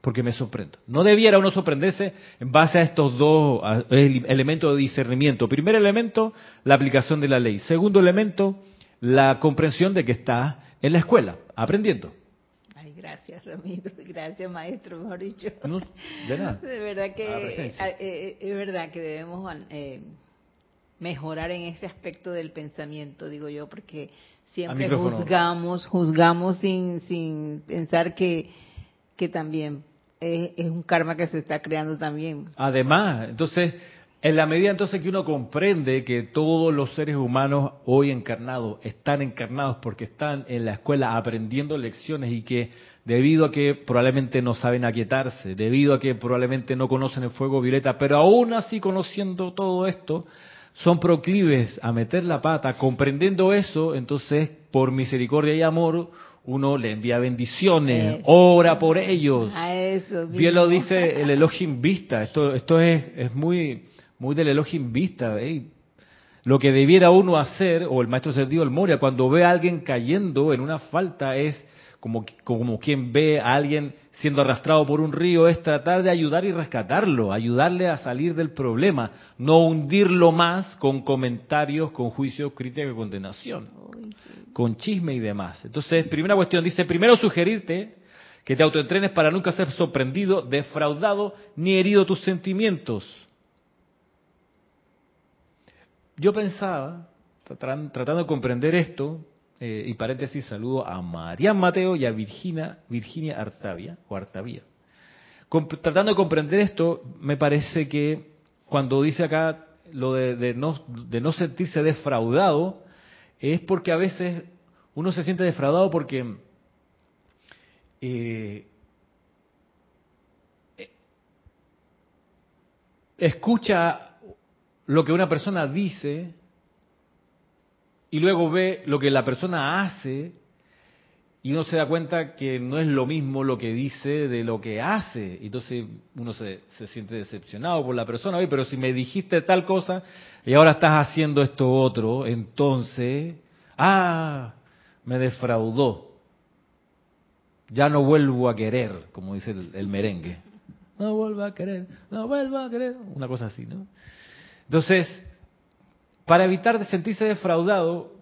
porque me sorprendo. No debiera uno sorprenderse en base a estos dos elementos de discernimiento. Primer elemento, la aplicación de la ley. Segundo elemento, la comprensión de que está en la escuela, aprendiendo. Gracias, Ramiro. Gracias, maestro, mejor dicho. de nada. De verdad que eh, eh, es verdad que debemos eh, mejorar en ese aspecto del pensamiento, digo yo, porque siempre juzgamos, juzgamos sin, sin pensar que, que también es, es, un karma que se está creando también. Además, entonces, en la medida entonces que uno comprende que todos los seres humanos hoy encarnados están encarnados porque están en la escuela aprendiendo lecciones y que debido a que probablemente no saben aquietarse, debido a que probablemente no conocen el fuego violeta, pero aún así conociendo todo esto, son proclives a meter la pata, comprendiendo eso, entonces por misericordia y amor uno le envía bendiciones, ora por ellos. A eso Bien lo dice el Elohim Vista, esto, esto es, es muy, muy del Elohim Vista. Lo que debiera uno hacer, o el maestro Sergio el Moria, cuando ve a alguien cayendo en una falta, es como, como quien ve a alguien siendo arrastrado por un río, es tratar de ayudar y rescatarlo, ayudarle a salir del problema, no hundirlo más con comentarios, con juicios, crítica y condenación, con chisme y demás. Entonces, primera cuestión, dice, primero sugerirte que te autoentrenes para nunca ser sorprendido, defraudado, ni herido tus sentimientos. Yo pensaba, tratando de comprender esto, eh, y paréntesis, saludo a Marian Mateo y a Virginia, Virginia Artavia, o Artavia. tratando de comprender esto, me parece que cuando dice acá lo de, no, de no sentirse defraudado, es porque a veces uno se siente defraudado porque eh, escucha lo que una persona dice y luego ve lo que la persona hace y uno se da cuenta que no es lo mismo lo que dice de lo que hace. Entonces uno se, se siente decepcionado por la persona, Oye, pero si me dijiste tal cosa y ahora estás haciendo esto otro, entonces, ah, me defraudó. Ya no vuelvo a querer, como dice el, el merengue. No vuelvo a querer, no vuelvo a querer. Una cosa así, ¿no? Entonces, para evitar de sentirse defraudado,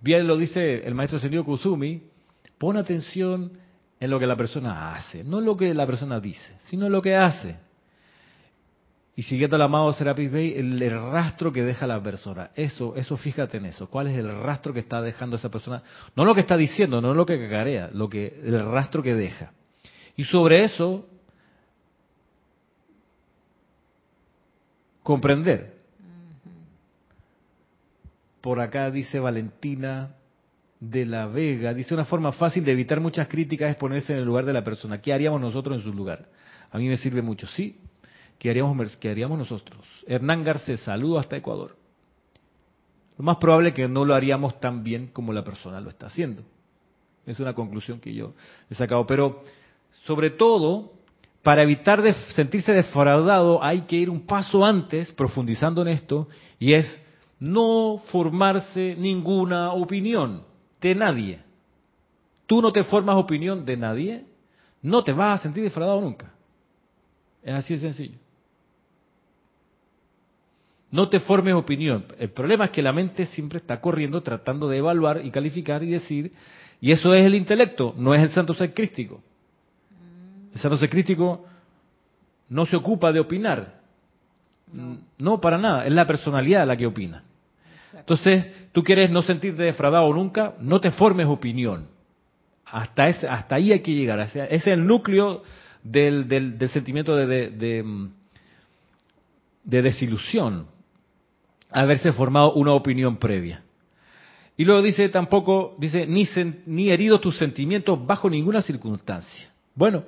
bien lo dice el maestro señor Kusumi, pon atención en lo que la persona hace, no lo que la persona dice, sino lo que hace. Y siguiendo al amado Serapis Bey, el, rastro que deja la persona. Eso, eso fíjate en eso. ¿Cuál es el rastro que está dejando esa persona? No lo que está diciendo, no lo que cagarea, lo que, el rastro que deja. Y sobre eso, comprender por acá dice Valentina de la Vega, dice una forma fácil de evitar muchas críticas es ponerse en el lugar de la persona. ¿Qué haríamos nosotros en su lugar? A mí me sirve mucho, sí. ¿Qué haríamos, qué haríamos nosotros? Hernán Garcés, saludo hasta Ecuador. Lo más probable es que no lo haríamos tan bien como la persona lo está haciendo. Es una conclusión que yo he sacado. Pero, sobre todo, para evitar sentirse defraudado, hay que ir un paso antes, profundizando en esto, y es no formarse ninguna opinión de nadie. Tú no te formas opinión de nadie, no te vas a sentir defraudado nunca. Es así de sencillo. No te formes opinión. El problema es que la mente siempre está corriendo tratando de evaluar y calificar y decir, y eso es el intelecto, no es el santo ser crístico. Ser crístico no se ocupa de opinar. no, para nada, es la personalidad la que opina. Entonces, tú quieres no sentirte defraudado nunca, no te formes opinión. Hasta, ese, hasta ahí hay que llegar. Ese es el núcleo del, del, sentimiento de, de, de, desilusión, haberse formado una opinión previa. Y luego dice tampoco, dice, ni, ni heridos tus sentimientos bajo ninguna circunstancia. Bueno,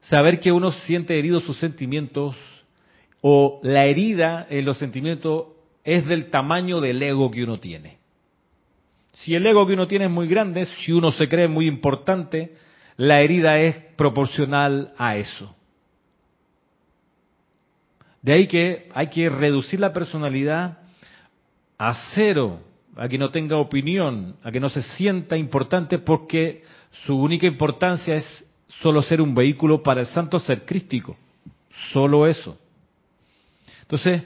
saber que uno siente heridos sus sentimientos o la herida en los sentimientos es del tamaño del ego que uno tiene. Si el ego que uno tiene es muy grande, si uno se cree muy importante, la herida es proporcional a eso. De ahí que hay que reducir la personalidad a cero, a que no tenga opinión, a que no se sienta importante porque su única importancia es solo ser un vehículo para el santo ser crístico. Solo eso. Entonces,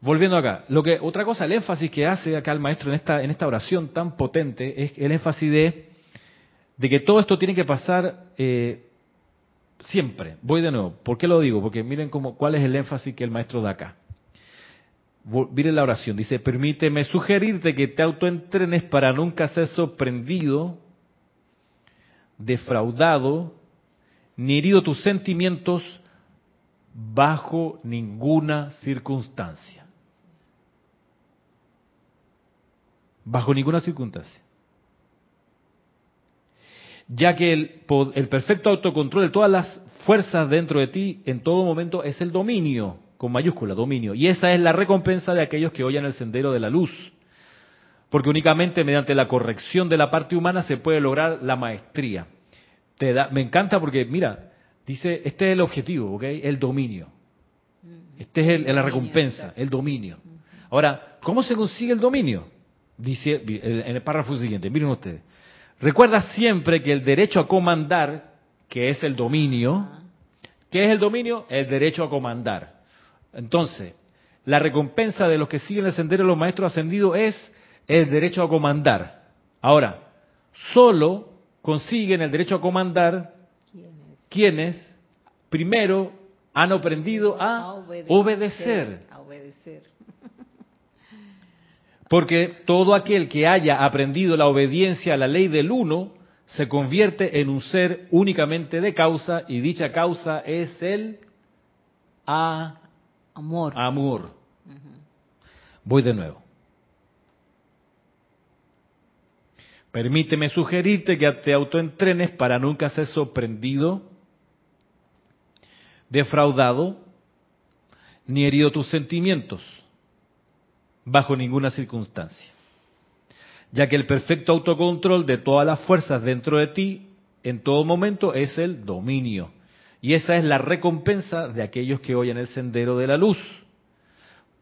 volviendo acá, lo que otra cosa, el énfasis que hace acá el maestro en esta en esta oración tan potente es el énfasis de de que todo esto tiene que pasar eh, siempre. Voy de nuevo. ¿Por qué lo digo? Porque miren cómo, cuál es el énfasis que el maestro da acá. Miren la oración. Dice, permíteme sugerirte que te autoentrenes para nunca ser sorprendido, defraudado, ni herido tus sentimientos bajo ninguna circunstancia. Bajo ninguna circunstancia ya que el, el, perfecto autocontrol de todas las fuerzas dentro de ti en todo momento es el dominio, con mayúscula, dominio. Y esa es la recompensa de aquellos que oyen el sendero de la luz. Porque únicamente mediante la corrección de la parte humana se puede lograr la maestría. Te da, me encanta porque, mira, dice, este es el objetivo, ¿ok? El dominio. Este es el, la recompensa, el dominio. Ahora, ¿cómo se consigue el dominio? Dice en el párrafo siguiente, miren ustedes. Recuerda siempre que el derecho a comandar, que es el dominio, ¿qué es el dominio? El derecho a comandar. Entonces, la recompensa de los que siguen el sendero de los maestros ascendidos es el derecho a comandar. Ahora, solo consiguen el derecho a comandar quienes primero han aprendido a, obedecer. Porque todo aquel que haya aprendido la obediencia a la ley del uno se convierte en un ser únicamente de causa y dicha causa es el amor. amor. Voy de nuevo. Permíteme sugerirte que te autoentrenes para nunca ser sorprendido, defraudado, ni herido tus sentimientos bajo ninguna circunstancia, ya que el perfecto autocontrol de todas las fuerzas dentro de ti en todo momento es el dominio. Y esa es la recompensa de aquellos que oyen el sendero de la luz.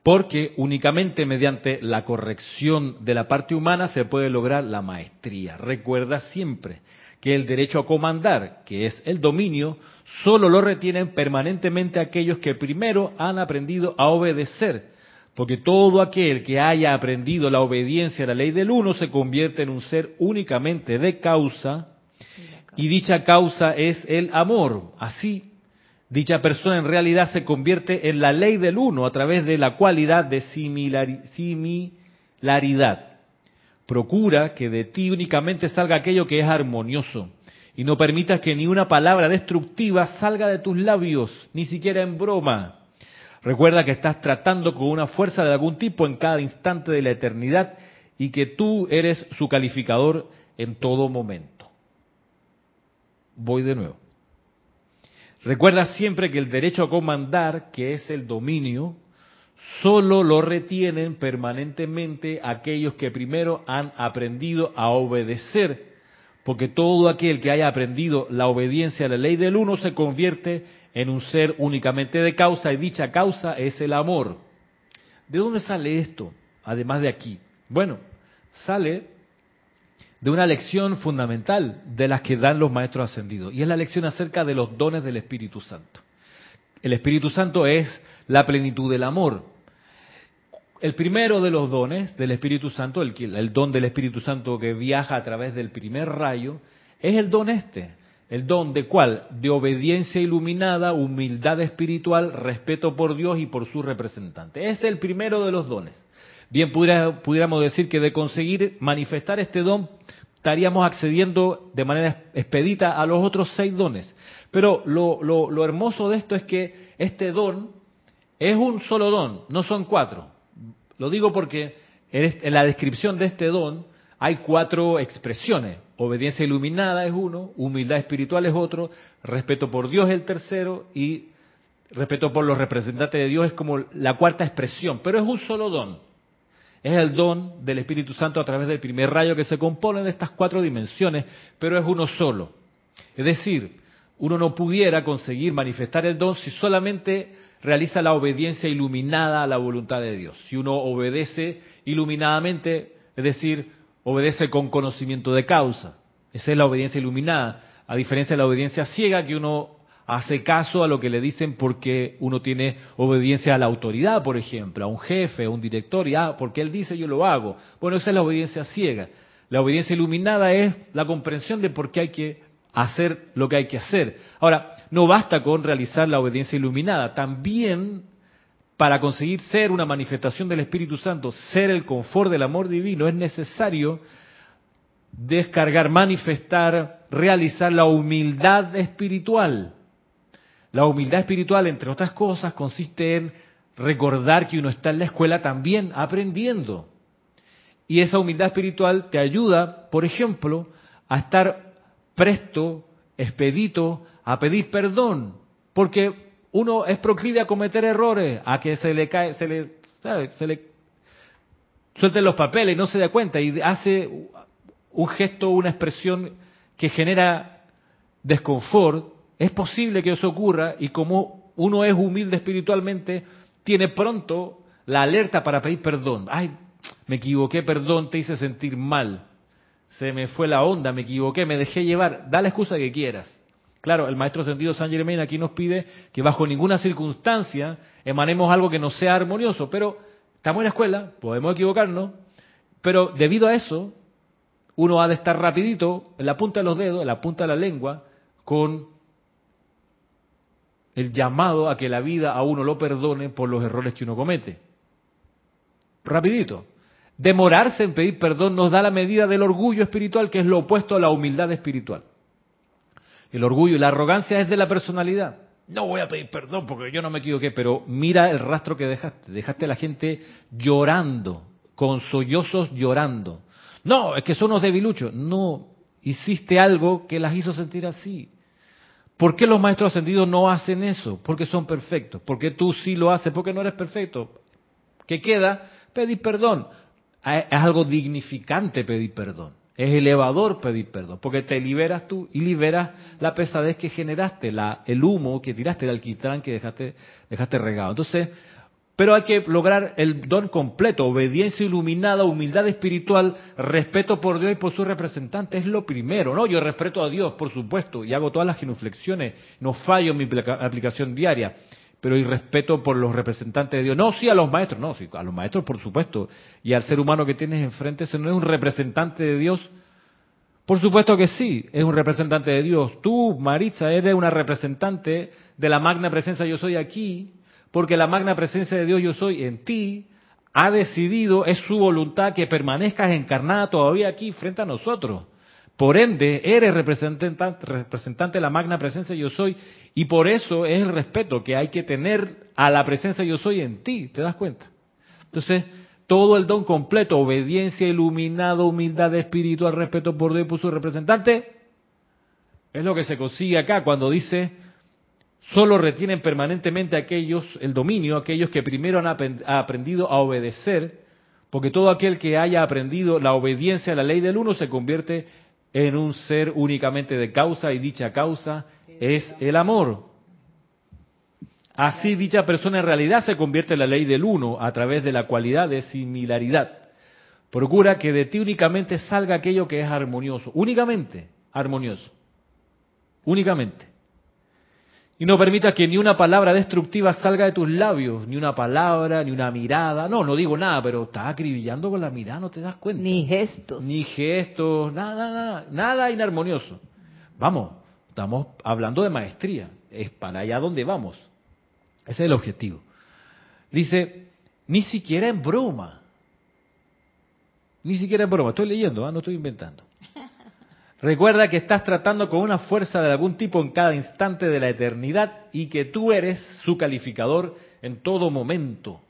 Porque únicamente mediante la corrección de la parte humana se puede lograr la maestría. Recuerda siempre que el derecho a comandar, que es el dominio, solo lo retienen permanentemente aquellos que primero han aprendido a obedecer porque todo aquel que haya aprendido la obediencia a la ley del uno se convierte en un ser únicamente de causa, y dicha causa es el amor. Así, dicha persona en realidad se convierte en la ley del uno a través de la cualidad de similaridad. Procura que de ti únicamente salga aquello que es armonioso y no permitas que ni una palabra destructiva salga de tus labios, ni siquiera en broma. Recuerda que estás tratando con una fuerza de algún tipo en cada instante de la eternidad y que tú eres su calificador en todo momento. Voy de nuevo. Recuerda siempre que el derecho a comandar, que es el dominio, solo lo retienen permanentemente aquellos que primero han aprendido a obedecer, porque todo aquel que haya aprendido la obediencia a la ley del uno se convierte en un ser únicamente de causa y dicha causa es el amor. ¿De dónde sale esto? Además de aquí. Bueno, sale de una lección fundamental de las que dan los maestros ascendidos y es la lección acerca de los dones del Espíritu Santo. El Espíritu Santo es la plenitud del amor. El primero de los dones del Espíritu Santo, el, don del Espíritu Santo que viaja a través del primer rayo, es el don este, el don de cuál? De obediencia iluminada, humildad espiritual, respeto por Dios y por su representante. Es el primero de los dones. Bien pudiéramos decir que de conseguir manifestar este don estaríamos accediendo de manera expedita a los otros seis dones. Pero lo, lo hermoso de esto es que este don es un solo don, no son cuatro. Lo digo porque en la descripción de este don hay cuatro expresiones. Obediencia iluminada es uno, humildad espiritual es otro, respeto por Dios es el tercero y respeto por los representantes de Dios es como la cuarta expresión, pero es un solo don. Es el don del Espíritu Santo a través del primer rayo que se compone de estas cuatro dimensiones, pero es uno solo. Es decir, uno no pudiera conseguir manifestar el don si solamente realiza la obediencia iluminada a la voluntad de Dios. Si uno obedece iluminadamente es decir, obedece con conocimiento de causa. Esa es la obediencia iluminada, a diferencia de la obediencia ciega que uno hace caso a lo que le dicen porque uno tiene obediencia a la autoridad, por ejemplo, a un jefe, a un director, y ah, porque él dice yo lo hago. Bueno, esa es la obediencia ciega. La obediencia iluminada es la comprensión de por qué hay que hacer lo que hay que hacer. Ahora, no basta con realizar la obediencia iluminada, también para conseguir ser una manifestación del Espíritu Santo, ser el confort del amor divino, es necesario descargar, manifestar, realizar la humildad espiritual. La humildad espiritual, entre otras cosas, consiste en recordar que uno está en la escuela también aprendiendo. Y esa humildad espiritual te ayuda, por ejemplo, a estar presto, expedito, a pedir perdón, porque uno es proclive a cometer errores, a que se le cae, se le, se le suelten los papeles y no se da cuenta y hace un gesto, una expresión que genera desconfort, es posible que eso ocurra y como uno es humilde espiritualmente, tiene pronto la alerta para pedir perdón. Ay, me equivoqué, perdón, te hice sentir mal. Se me fue la onda, me equivoqué, me dejé llevar. Da la excusa que quieras. Claro, el maestro sentido San Germain aquí nos pide que bajo ninguna circunstancia emanemos algo que no sea armonioso, pero estamos en la escuela, podemos equivocarnos, pero debido a eso, uno ha de estar rapidito, en la punta de los dedos, en la punta de la lengua, con el llamado a que la vida a uno lo perdone por los errores que uno comete. Rapidito. Demorarse en pedir perdón nos da la medida del orgullo espiritual, que es lo opuesto a la humildad espiritual. El orgullo y la arrogancia es de la personalidad. No voy a pedir perdón porque yo no me equivoqué, pero mira el rastro que dejaste. Dejaste a la gente llorando, con sollozos llorando. No, es que son unos debiluchos. No, hiciste algo que las hizo sentir así. ¿Por qué los maestros ascendidos no hacen eso? Porque son perfectos. ¿Por qué tú sí lo haces? Porque no eres perfecto. ¿Qué queda? Pedir perdón. Es algo dignificante pedir perdón. Es elevador pedir perdón, porque te liberas tú y liberas la pesadez que generaste, la, el humo que tiraste, el alquitrán que dejaste, dejaste regado. Entonces, pero hay que lograr el don completo, obediencia iluminada, humildad espiritual, respeto por Dios y por su representante, es lo primero, ¿no? Yo respeto a Dios, por supuesto, y hago todas las genuflexiones, no fallo en mi aplicación diaria, pero hay respeto por los representantes de Dios. No, sí a los maestros, no, sí, a los maestros por supuesto, y al ser humano que tienes enfrente, ese no es un representante de Dios. Por supuesto que sí, es un representante de Dios. Tú, Maritza, eres una representante de la magna presencia yo soy aquí, porque la magna presencia de Dios yo soy en ti ha decidido, es su voluntad que permanezcas encarnada todavía aquí frente a nosotros. Por ende, eres representante, representante de la magna presencia yo soy y por eso es el respeto que hay que tener a la presencia yo soy en ti, ¿te das cuenta? Entonces, todo el don completo, obediencia iluminada, humildad espiritual, respeto por Dios y por su representante, es lo que se consigue acá cuando dice Solo retienen permanentemente aquellos, el dominio, aquellos que primero han aprendido a obedecer, porque todo aquel que haya aprendido la obediencia a la ley del uno se convierte en un ser únicamente de causa y dicha causa es el amor. Así dicha persona en realidad se convierte en la ley del uno a través de la cualidad de similaridad. Procura que de ti únicamente salga aquello que es armonioso, únicamente armonioso, únicamente. Y no permita que ni una palabra destructiva salga de tus labios, ni una palabra, ni una mirada. No, no digo nada, pero estás acribillando con la mirada, no te das cuenta. Ni gestos. Ni gestos, nada, nada, nada inarmonioso. Vamos, estamos hablando de maestría, es para allá donde vamos. Ese es el objetivo. Dice, ni siquiera en broma. Ni siquiera en broma. Estoy leyendo, ¿ah? no estoy inventando. Recuerda que estás tratando con una fuerza de algún tipo en cada instante de la eternidad y que tú eres su calificador en todo momento.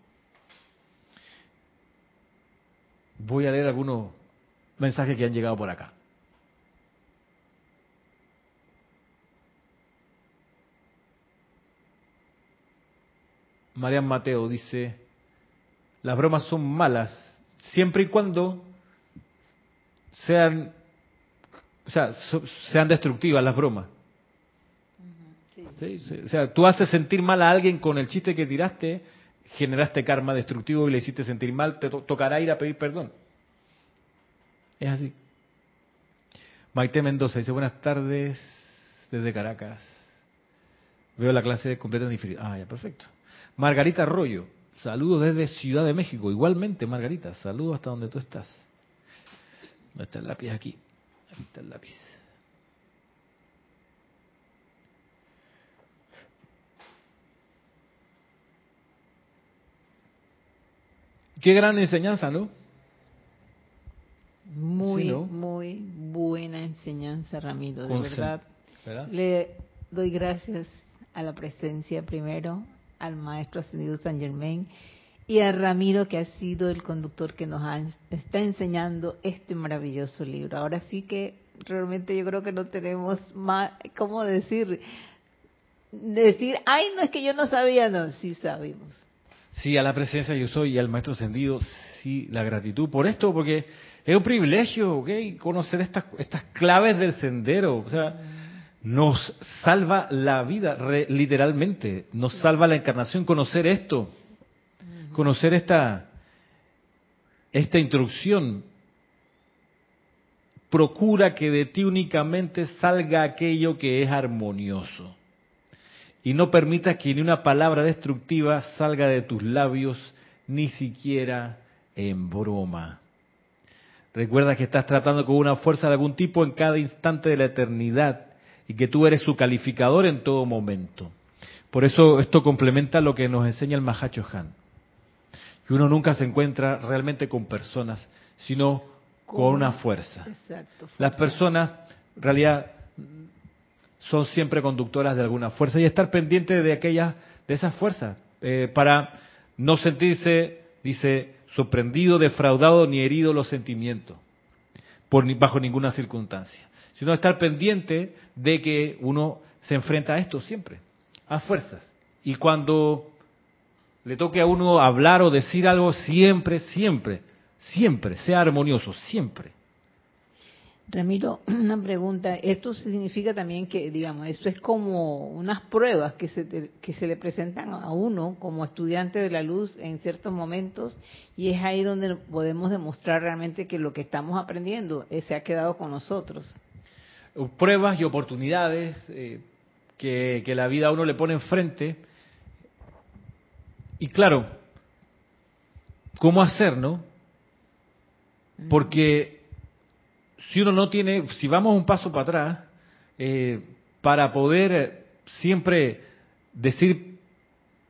Voy a leer algunos mensajes que han llegado por acá. Marian Mateo dice, las bromas son malas siempre y cuando sean o sea, sean destructivas las bromas. O sea, tú haces sentir mal a alguien con el chiste que tiraste, generaste karma destructivo y le hiciste sentir mal, te tocará ir a pedir perdón. Es así. Maite Mendoza dice, buenas tardes desde Caracas. Veo la clase completa en diferido. Ah, ya, perfecto. Margarita Arroyo, saludos desde Ciudad de México. Igualmente, Margarita, saludos hasta donde tú estás. ¿Dónde está el lápiz aquí? Ahí está el lápiz. Qué gran enseñanza, ¿no? Muy, muy buena enseñanza, Ramiro, de verdad. Le doy gracias a la presencia primero, al maestro ascendido San Germain y a Ramiro que ha sido el conductor que nos está enseñando este maravilloso libro. Ahora sí que realmente yo creo que no tenemos más, ¿cómo decir? Decir, ay, no es que yo no sabía, no, sí sabemos. Sí, a la presencia yo soy y al maestro ascendido, sí, la gratitud por esto, porque es un privilegio, ¿ok? Conocer estas, estas claves del sendero, o sea, nos salva la vida, literalmente, nos salva la encarnación conocer esto, conocer esta, esta instrucción. Procura que de ti únicamente salga aquello que es armonioso. Y no permita que ni una palabra destructiva salga de tus labios, ni siquiera en broma. Recuerda que estás tratando con una fuerza de algún tipo en cada instante de la eternidad y que tú eres su calificador en todo momento. Por eso esto complementa lo que nos enseña el Mahacho Han. Que uno nunca se encuentra realmente con personas, sino con, una fuerza. Las personas, en realidad, son siempre conductoras de alguna fuerza y estar pendiente de aquellas, de esas fuerzas, eh, para no sentirse, dice, sorprendido, defraudado ni herido los sentimientos, por, bajo ninguna circunstancia, sino estar pendiente de que uno se enfrenta a esto siempre, a fuerzas. Y cuando le toque a uno hablar o decir algo, siempre, siempre, siempre, sea armonioso, siempre. Ramiro, una pregunta. Esto significa también que, digamos, esto es como unas pruebas que se, que se le presentan a uno como estudiante de la luz en ciertos momentos y es ahí donde podemos demostrar realmente que lo que estamos aprendiendo eh, se ha quedado con nosotros. Pruebas y oportunidades eh, que, que la vida a uno le pone enfrente. Y claro, ¿cómo hacer, no? Porque si uno no tiene, si vamos un paso para atrás, eh, para poder siempre decir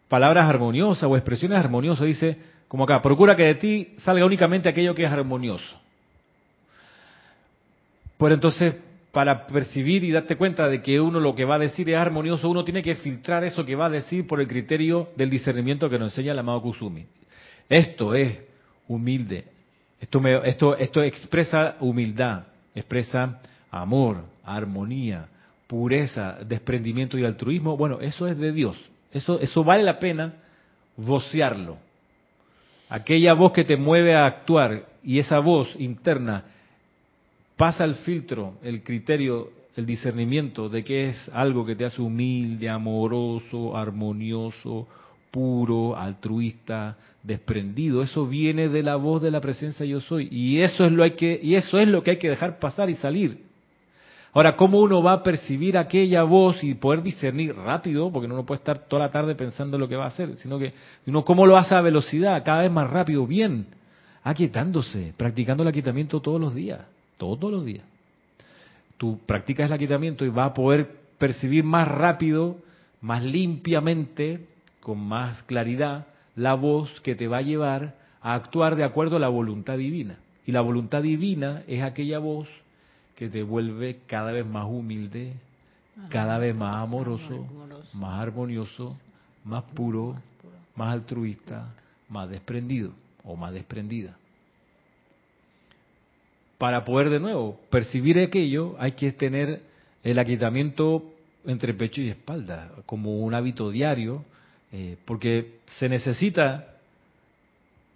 palabras armoniosas o expresiones armoniosas, dice, como acá, procura que de ti salga únicamente aquello que es armonioso. Pues entonces, para percibir y darte cuenta de que uno lo que va a decir es armonioso, uno tiene que filtrar eso que va a decir por el criterio del discernimiento que nos enseña el amado Kusumi. Esto es humilde, esto, esto, esto expresa humildad, expresa amor, armonía, pureza, desprendimiento y altruismo. Bueno, eso es de Dios. Eso, eso vale la pena vocearlo. Aquella voz que te mueve a actuar y esa voz interna pasa el filtro, el criterio, el discernimiento de que es algo que te hace humilde, amoroso, armonioso, puro, altruista, desprendido. Eso viene de la voz de la presencia yo soy. Y eso es lo, hay que, y eso es lo que hay que dejar pasar y salir. Ahora, ¿cómo uno va a percibir aquella voz y poder discernir rápido? Porque uno no puede estar toda la tarde pensando lo que va a hacer, sino que uno, ¿cómo lo hace a velocidad? Cada vez más rápido, bien, aquietándose, practicando el aquietamiento todos los días, todos los días. Tú practicas el aquietamiento y vas a poder percibir más rápido, más limpiamente, con más claridad, la voz que te va a llevar a actuar de acuerdo a la voluntad divina. Y la voluntad divina es aquella voz que te vuelve cada vez más humilde, cada vez más amoroso, más armonioso, más puro, más altruista, más desprendido o más desprendida. Para poder de nuevo percibir aquello hay que tener el aquietamiento entre pecho y espalda como un hábito diario eh, porque se necesita,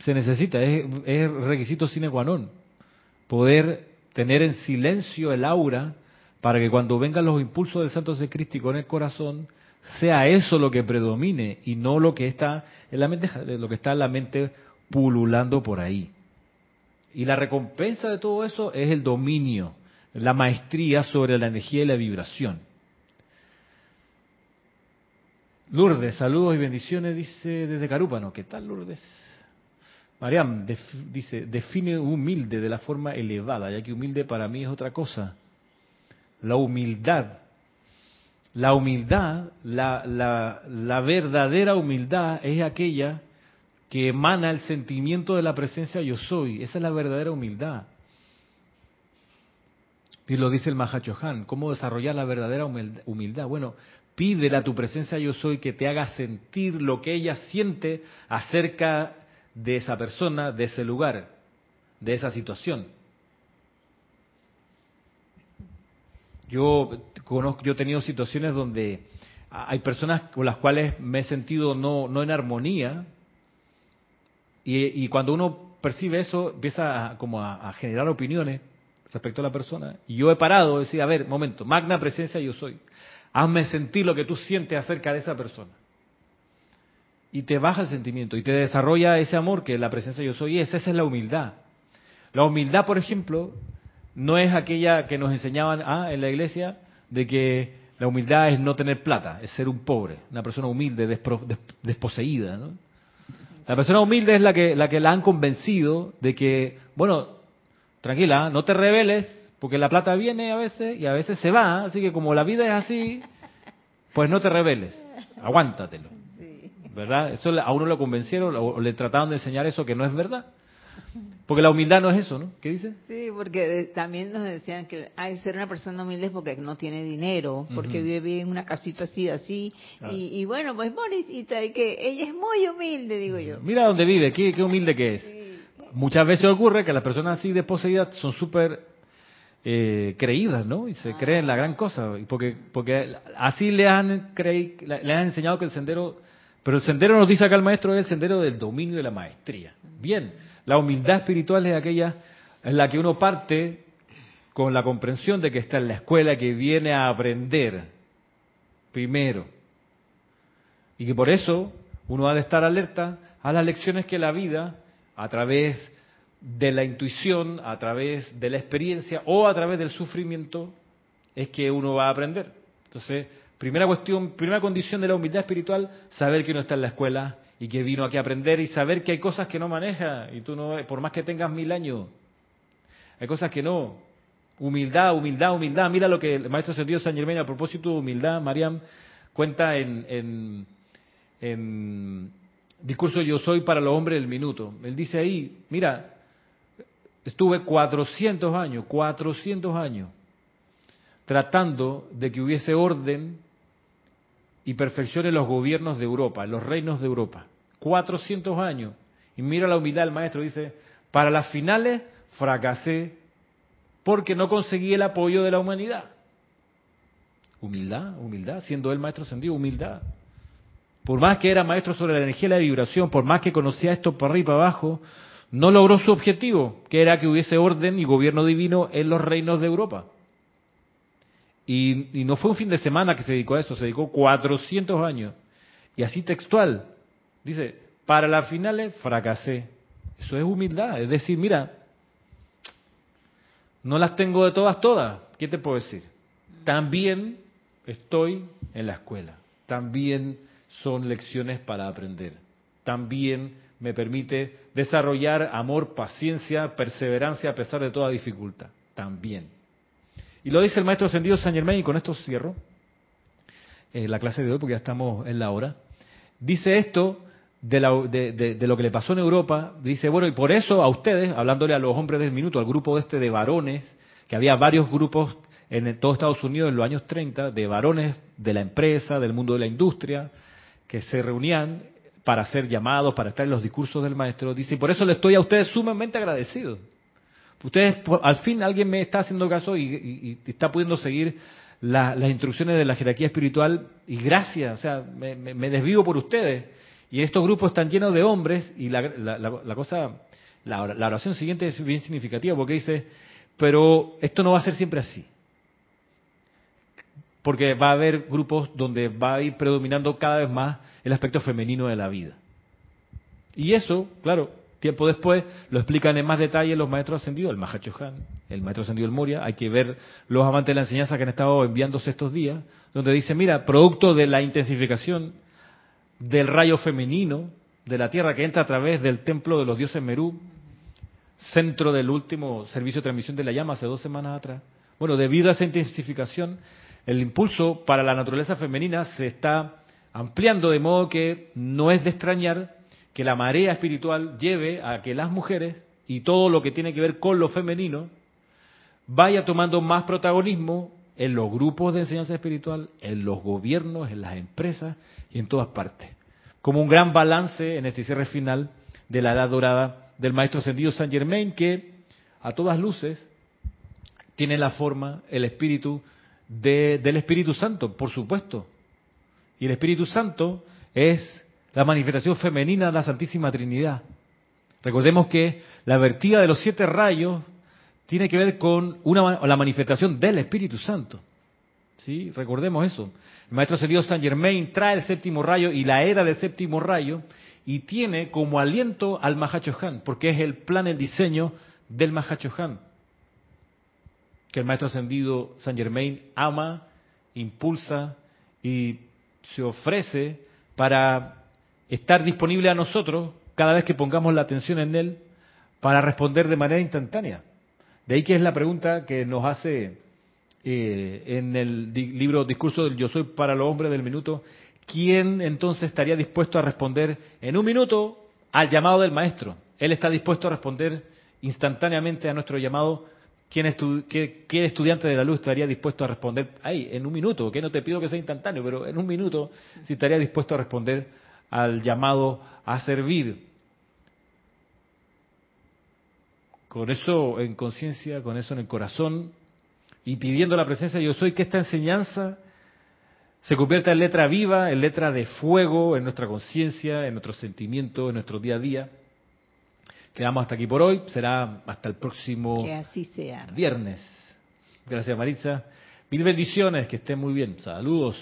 se necesita, es, requisito sine qua non, poder tener en silencio el aura para que cuando vengan los impulsos del Santo Secrístico en el corazón, sea eso lo que predomine y no lo que está en la mente, lo que está en la mente pululando por ahí. Y la recompensa de todo eso es el dominio, la maestría sobre la energía y la vibración. Lourdes, saludos y bendiciones, dice desde Carúpano. ¿Qué tal, Lourdes? Mariam dice, define humilde de la forma elevada, ya que humilde para mí es otra cosa. La humildad, la humildad, la, la, la verdadera humildad es aquella que emana el sentimiento de la presencia yo soy. Esa es la verdadera humildad. Y lo dice el Mahachohan, ¿cómo desarrollar la verdadera humildad? Bueno, pídele a tu presencia yo soy que te haga sentir lo que ella siente acerca de esa persona, de ese lugar, de esa situación. Yo conozco, yo he tenido situaciones donde hay personas con las cuales me he sentido no, no en armonía y, cuando uno percibe eso empieza como a, generar opiniones respecto a la persona y yo he parado y decir, a ver, momento, magna presencia yo soy, hazme sentir lo que tú sientes acerca de esa persona y te baja el sentimiento y te desarrolla ese amor que la presencia yo soy es. Esa es la humildad. La humildad, por ejemplo, no es aquella que nos enseñaban ah, en la iglesia de que la humildad es no tener plata, es ser un pobre, una persona humilde, desposeída. La persona humilde es la que, la que la han convencido de que, bueno, tranquila, no te rebeles, porque la plata viene a veces y a veces se va, así que como la vida es así, pues no te rebeles, aguántatelo. ¿verdad? Eso a uno lo convencieron o le trataron de enseñar eso que no es verdad. Porque la humildad no es eso, ¿no? ¿Qué dice? Sí, porque también nos decían que hay ser una persona humilde es porque no tiene dinero, porque vive en una casita así, así. Y, bueno, pues y que ella es muy humilde, digo yo. Mira dónde vive, qué, qué humilde que es. Muchas veces ocurre que las personas así desposeídas son súper eh, creídas, ¿no? Y se creen la gran cosa, porque porque así le han, le han enseñado que el sendero pero el sendero nos dice acá el maestro es el sendero del dominio y de la maestría. Bien, la humildad espiritual es aquella en la que uno parte con la comprensión de que está en la escuela, que viene a aprender primero. Y que por eso uno ha de estar alerta a las lecciones que la vida, a través de la intuición, a través de la experiencia o a través del sufrimiento, es que uno va a aprender. Entonces, Primera cuestión, primera condición de la humildad espiritual, saber que uno está en la escuela y que vino aquí a aprender y saber que hay cosas que no maneja y tú no, por más que tengas mil años, hay cosas que no. Humildad, humildad, humildad. Mira lo que el maestro sentido San Germán a propósito de humildad, Mariam, cuenta en, en, en Discurso Yo Soy para los hombres del minuto. Él dice ahí, mira, estuve 400 años, 400 años tratando de que hubiese orden y perfeccione los gobiernos de Europa, los reinos de Europa. 400 años. Y mira la humildad del maestro, dice, para las finales fracasé porque no conseguí el apoyo de la humanidad. Humildad, humildad, siendo el maestro ascendido, humildad. Por más que era maestro sobre la energía y la vibración, por más que conocía esto para arriba y para abajo, no logró su objetivo, que era que hubiese orden y gobierno divino en los reinos de Europa. Y, no fue un fin de semana que se dedicó a eso, se dedicó 400 años. Y así textual. Dice, para las finales fracasé. Eso es humildad. Es decir, mira, no las tengo de todas, todas. ¿Qué te puedo decir? También estoy en la escuela. También son lecciones para aprender. También me permite desarrollar amor, paciencia, perseverancia a pesar de toda dificultad. También. Y lo dice el maestro ascendido San Germain, y con esto cierro eh, la clase de hoy porque ya estamos en la hora. Dice esto de, lo que le pasó en Europa. Dice, bueno, y por eso a ustedes, hablándole a los hombres del minuto, al grupo este de varones, que había varios grupos en todo Estados Unidos en los años 30, de varones de la empresa, del mundo de la industria, que se reunían para ser llamados, para estar en los discursos del maestro. Dice, y por eso le estoy a ustedes sumamente agradecido Ustedes, al fin alguien me está haciendo caso y, está pudiendo seguir las instrucciones de la jerarquía espiritual y gracias, o sea, me, desvivo por ustedes. Y estos grupos están llenos de hombres y la, cosa, la, oración siguiente es bien significativa porque dice, pero esto no va a ser siempre así. Porque va a haber grupos donde va a ir predominando cada vez más el aspecto femenino de la vida. Y eso, claro, tiempo después lo explican en más detalle los maestros ascendidos, el Mahachohan, el maestro ascendido el Moria. Hay que ver los amantes de la enseñanza que han estado enviándose estos días, donde dice, mira, producto de la intensificación del rayo femenino de la Tierra que entra a través del templo de los dioses Merú, centro del último servicio de transmisión de la llama hace dos semanas atrás. Bueno, debido a esa intensificación, el impulso para la naturaleza femenina se está ampliando de modo que no es de extrañar que la marea espiritual lleve a que las mujeres y todo lo que tiene que ver con lo femenino vaya tomando más protagonismo en los grupos de enseñanza espiritual, en los gobiernos, en las empresas y en todas partes. Como un gran balance en este cierre final de la edad dorada del maestro ascendido Saint Germain, que a todas luces tiene la forma, el espíritu del Espíritu Santo, por supuesto. Y el Espíritu Santo es la manifestación femenina de la Santísima Trinidad. Recordemos que la vertida de los siete rayos tiene que ver con una, la manifestación del Espíritu Santo. ¿Sí? Recordemos eso. El Maestro Ascendido San Germain trae el séptimo rayo y la era del séptimo rayo y tiene como aliento al Mahachohan, porque es el plan, el diseño del Mahachohan. Que el Maestro Ascendido San Germain ama, impulsa y se ofrece para estar disponible a nosotros cada vez que pongamos la atención en él para responder de manera instantánea. De ahí que es la pregunta que nos hace eh, en el libro Discurso del Yo Soy para los Hombres del Minuto, ¿quién entonces estaría dispuesto a responder en un minuto al llamado del Maestro? Él está dispuesto a responder instantáneamente a nuestro llamado. ¿Quién, qué, qué, estudiante de la luz estaría dispuesto a responder ahí, en un minuto? Que no te pido que sea instantáneo, pero en un minuto si estaría dispuesto a responder al llamado a servir. Con eso en conciencia, con eso en el corazón y pidiendo la presencia de yo soy que esta enseñanza se convierta en letra viva, en letra de fuego en nuestra conciencia, en nuestros sentimientos, en nuestro día a día. Quedamos hasta aquí por hoy, será hasta el próximo que así sea. viernes. Gracias Marisa. Mil bendiciones, que estén muy bien. Saludos.